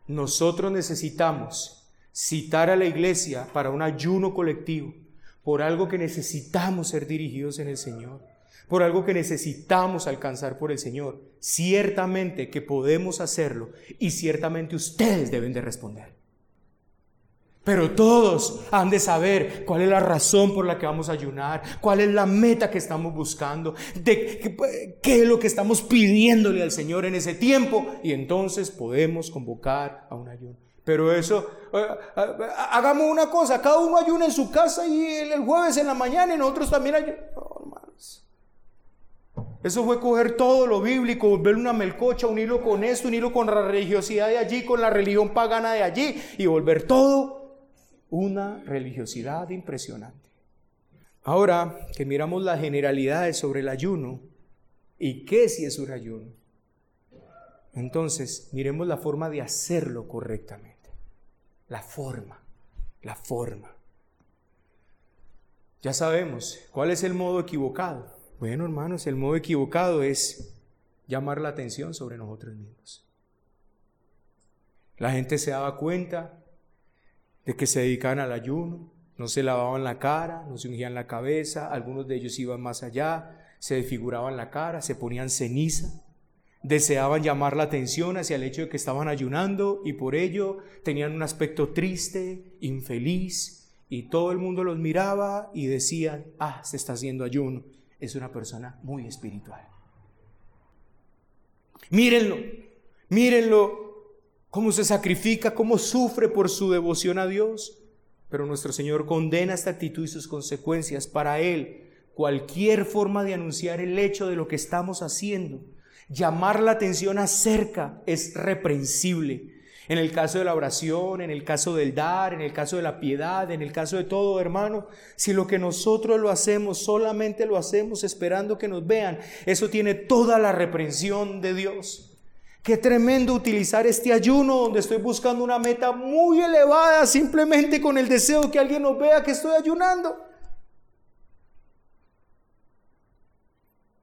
nosotros necesitamos citar a la iglesia para un ayuno colectivo, por algo que necesitamos ser dirigidos en el Señor, por algo que necesitamos alcanzar por el Señor. Ciertamente que podemos hacerlo y ciertamente ustedes deben de responder. Pero todos han de saber cuál es la razón por la que vamos a ayunar, cuál es la meta que estamos buscando, de qué es lo que estamos pidiéndole al Señor en ese tiempo y entonces podemos convocar a un ayuno. Pero eso, eh, eh, hagamos una cosa, cada uno ayuna en su casa y el jueves en la mañana y nosotros también ayunamos. hermanos. Eso fue coger todo lo bíblico, volver una melcocha, un hilo con esto, un hilo con la religiosidad de allí, con la religión pagana de allí y volver todo una religiosidad impresionante. Ahora que miramos las generalidades sobre el ayuno y qué si es un ayuno, entonces miremos la forma de hacerlo correctamente. La forma, la forma. Ya sabemos cuál es el modo equivocado. Bueno, hermanos, el modo equivocado es llamar la atención sobre nosotros mismos. La gente se daba cuenta de que se dedicaban al ayuno, no se lavaban la cara, no se ungían la cabeza, algunos de ellos iban más allá, se desfiguraban la cara, se ponían ceniza, deseaban llamar la atención hacia el hecho de que estaban ayunando y por ello tenían un aspecto triste, infeliz, y todo el mundo los miraba y decían, ah, se está haciendo ayuno, es una persona muy espiritual. Mírenlo, mírenlo cómo se sacrifica, cómo sufre por su devoción a Dios. Pero nuestro Señor condena esta actitud y sus consecuencias. Para Él, cualquier forma de anunciar el hecho de lo que estamos haciendo, llamar la atención acerca, es reprensible. En el caso de la oración, en el caso del dar, en el caso de la piedad, en el caso de todo, hermano, si lo que nosotros lo hacemos, solamente lo hacemos esperando que nos vean, eso tiene toda la reprensión de Dios. Qué tremendo utilizar este ayuno donde estoy buscando una meta muy elevada simplemente con el deseo que alguien nos vea que estoy ayunando.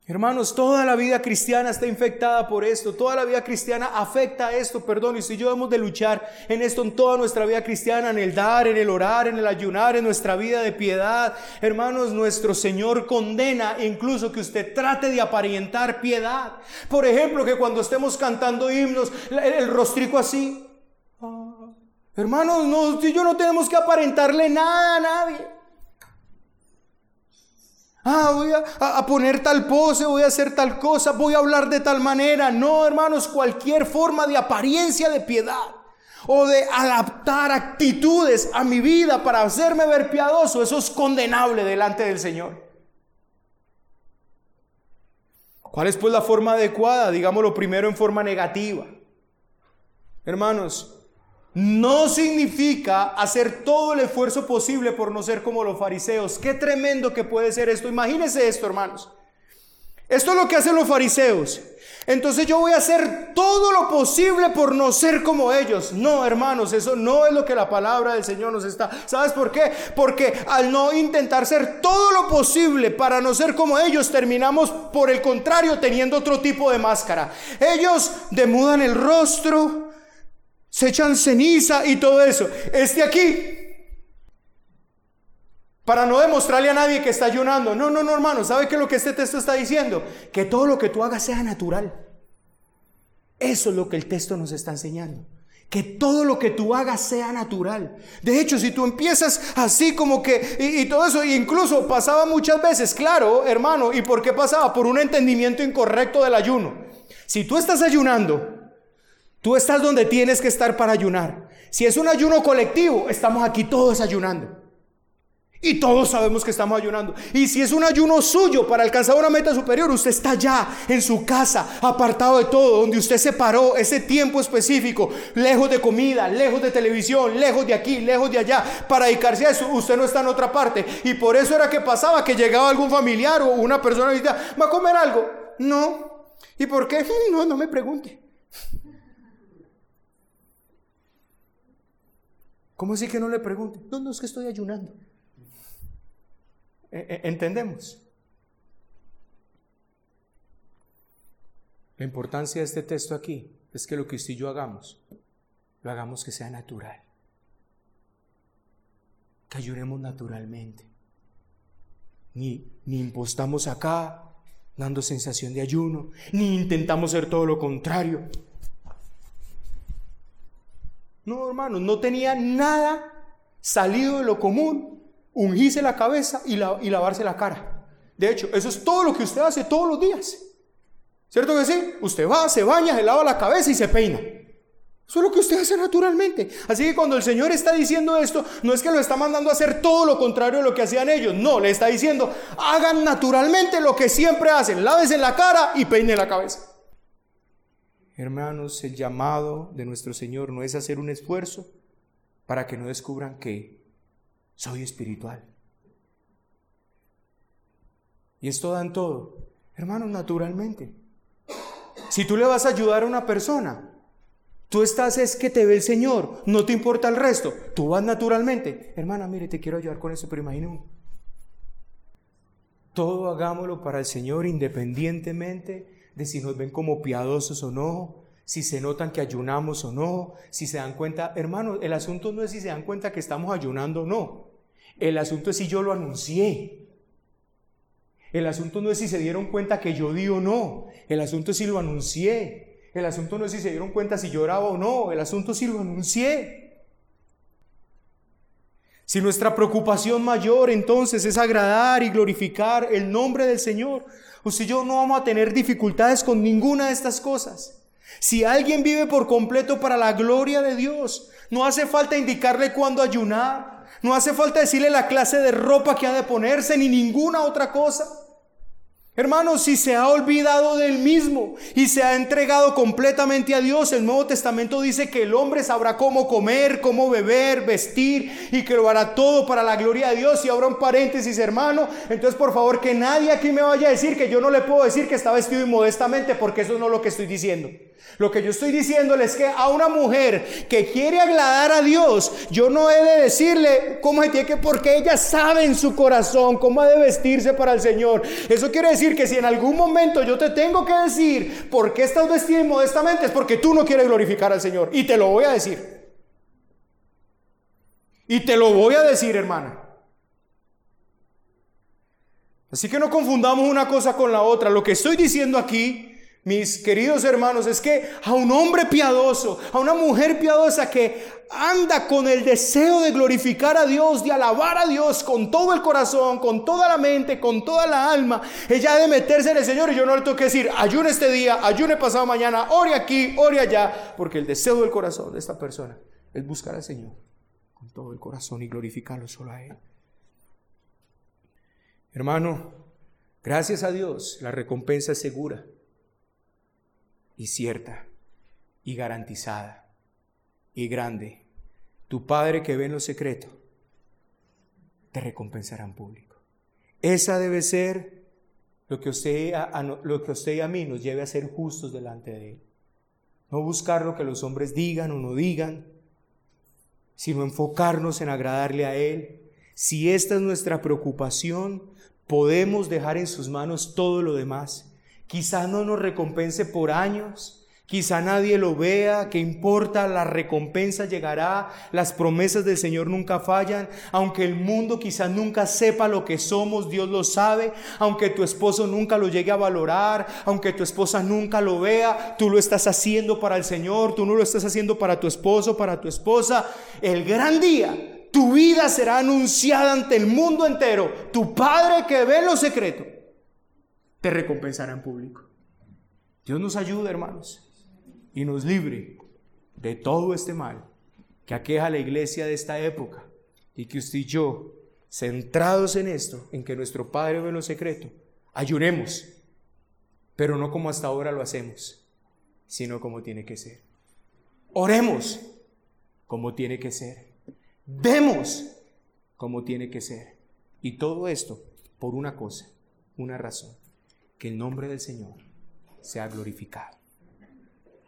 Hermanos, toda la vida cristiana está infectada por esto, toda la vida cristiana afecta a esto, perdón, y si yo hemos de luchar en esto en toda nuestra vida cristiana, en el dar, en el orar, en el ayunar, en nuestra vida de piedad, hermanos, nuestro Señor condena incluso que usted trate de aparentar piedad. Por ejemplo, que cuando estemos cantando himnos, el, rostrico así. Ah, hermanos, no, yo no tenemos que aparentarle nada a nadie. Ah, voy a, poner tal pose, voy a hacer tal cosa, voy a hablar de tal manera. No, hermanos, cualquier forma de apariencia de piedad o de adaptar actitudes a mi vida para hacerme ver piadoso, eso es condenable delante del Señor. ¿Cuál es pues la forma adecuada? Digámoslo primero en forma negativa. Hermanos, no significa hacer todo el esfuerzo posible por no ser como los fariseos. Qué tremendo que puede ser esto. Imagínense esto, hermanos. Esto es lo que hacen los fariseos. Entonces yo voy a hacer todo lo posible por no ser como ellos. No, hermanos, eso no es lo que la palabra del Señor nos está. ¿Sabes por qué? Porque al no intentar ser todo lo posible para no ser como ellos, terminamos por el contrario teniendo otro tipo de máscara. Ellos demudan el rostro, se echan ceniza y todo eso. Este aquí, para no demostrarle a nadie que está ayunando. No, no, no, hermano, ¿sabe qué es lo que este texto está diciendo? Que todo lo que tú hagas sea natural. Eso es lo que el texto nos está enseñando. Que todo lo que tú hagas sea natural. De hecho, si tú empiezas así como que, y, todo eso, incluso pasaba muchas veces, claro, hermano, ¿y por qué pasaba? Por un entendimiento incorrecto del ayuno. Si tú estás ayunando Tú estás donde tienes que estar para ayunar. Si es un ayuno colectivo, estamos aquí todos ayunando. Y todos sabemos que estamos ayunando. Y si es un ayuno suyo para alcanzar una meta superior, usted está ya en su casa, apartado de todo, donde usted se paró ese tiempo específico, lejos de comida, lejos de televisión, lejos de aquí, lejos de allá, para dedicarse a eso. Usted no está en otra parte. Y por eso era que pasaba que llegaba algún familiar o una persona y decía, ¿va a comer algo? No. ¿Y por qué? No, no me pregunte. ¿Cómo así que no le pregunte? No, no es que estoy ayunando. E, e, ¿Entendemos? La importancia de este texto aquí es que lo que usted y yo hagamos, lo hagamos que sea natural. Que ayunemos naturalmente. Ni, ni impostamos acá dando sensación de ayuno, ni intentamos ser todo lo contrario. No, hermanos, no tenía nada salido de lo común, ungirse la cabeza y, y lavarse la cara. De hecho, eso es todo lo que usted hace todos los días. ¿Cierto que sí? Usted va, se baña, se lava la cabeza y se peina. Eso es lo que usted hace naturalmente. Así que cuando el Señor está diciendo esto, no es que lo está mandando a hacer todo lo contrario de lo que hacían ellos. No, le está diciendo, hagan naturalmente lo que siempre hacen. Lávense la cara y peine la cabeza. Hermanos, el llamado de nuestro Señor no es hacer un esfuerzo para que no descubran que soy espiritual. Y esto dan todo. Hermanos, naturalmente. Si tú le vas a ayudar a una persona, Tú estás es que te ve el Señor, no te importa el resto. Tú vas naturalmente. Hermana, mire, te quiero ayudar con eso, pero imagínate. Todo hagámoslo para el Señor independientemente de si nos ven como piadosos o no, si se notan que ayunamos o no, si se dan cuenta. Hermano, el asunto no es si se dan cuenta que estamos ayunando o no. El asunto es si yo lo anuncié. El asunto no es si se dieron cuenta que yo di o no. El asunto es si lo anuncié. El asunto no es si se dieron cuenta si lloraba o no, el asunto es si lo anuncié. Si nuestra preocupación mayor entonces es agradar y glorificar el nombre del Señor, usted y yo no vamos a tener dificultades con ninguna de estas cosas. Si alguien vive por completo para la gloria de Dios, no hace falta indicarle cuándo ayunar, no hace falta decirle la clase de ropa que ha de ponerse, ni ninguna otra cosa. Hermanos, si se ha olvidado del mismo y se ha entregado completamente a Dios, el Nuevo Testamento dice que el hombre sabrá cómo comer, cómo beber, vestir y que lo hará todo para la gloria de Dios. Y ahora un paréntesis, hermano. Entonces, por favor, que nadie aquí me vaya a decir que yo no le puedo decir que está vestido inmodestamente, porque eso no es lo que estoy diciendo. Lo que yo estoy diciéndole es que a una mujer que quiere agradar a Dios, yo no he de decirle cómo se tiene que, porque ella sabe en su corazón cómo ha de vestirse para el Señor. Eso quiere decir que si en algún momento yo te tengo que decir por qué estás vestido modestamente, es porque tú no quieres glorificar al Señor. Y te lo voy a decir. Y te lo voy a decir, hermana. Así que no confundamos una cosa con la otra. Lo que estoy diciendo aquí mis queridos hermanos, es que a un hombre piadoso, a una mujer piadosa que anda con el deseo de glorificar a Dios, de alabar a Dios con todo el corazón, con toda la mente, con toda la alma, ella debe meterse en el Señor y yo no le tengo que decir, ayune este día, ayune pasado mañana, ore aquí, ore allá, porque el deseo del corazón de esta persona es buscar al Señor con todo el corazón y glorificarlo solo a Él. Hermano, gracias a Dios, la recompensa es segura y cierta y garantizada y grande. Tu Padre que ve en lo secreto te recompensará en público. Esa debe ser lo que, usted, a, lo que usted y a mí nos lleve a ser justos delante de Él. No buscar lo que los hombres digan o no digan, sino enfocarnos en agradarle a Él. Si esta es nuestra preocupación, podemos dejar en sus manos todo lo demás Quizá no nos recompense por años, quizá nadie lo vea, ¿qué importa? La recompensa llegará, las promesas del Señor nunca fallan, aunque el mundo quizá nunca sepa lo que somos, Dios lo sabe, aunque tu esposo nunca lo llegue a valorar, aunque tu esposa nunca lo vea, tú lo estás haciendo para el Señor, tú no lo estás haciendo para tu esposo, para tu esposa. El gran día tu vida será anunciada ante el mundo entero. Tu Padre que ve lo secreto te recompensará en público. Dios nos ayude, hermanos, y nos libre de todo este mal que aqueja a la iglesia de esta época y que usted y yo, centrados en esto, en que nuestro Padre ve lo secreto, ayunemos, pero no como hasta ahora lo hacemos, sino como tiene que ser. Oremos como tiene que ser. Demos como tiene que ser. Y todo esto por una cosa, una razón que el nombre del Señor sea glorificado.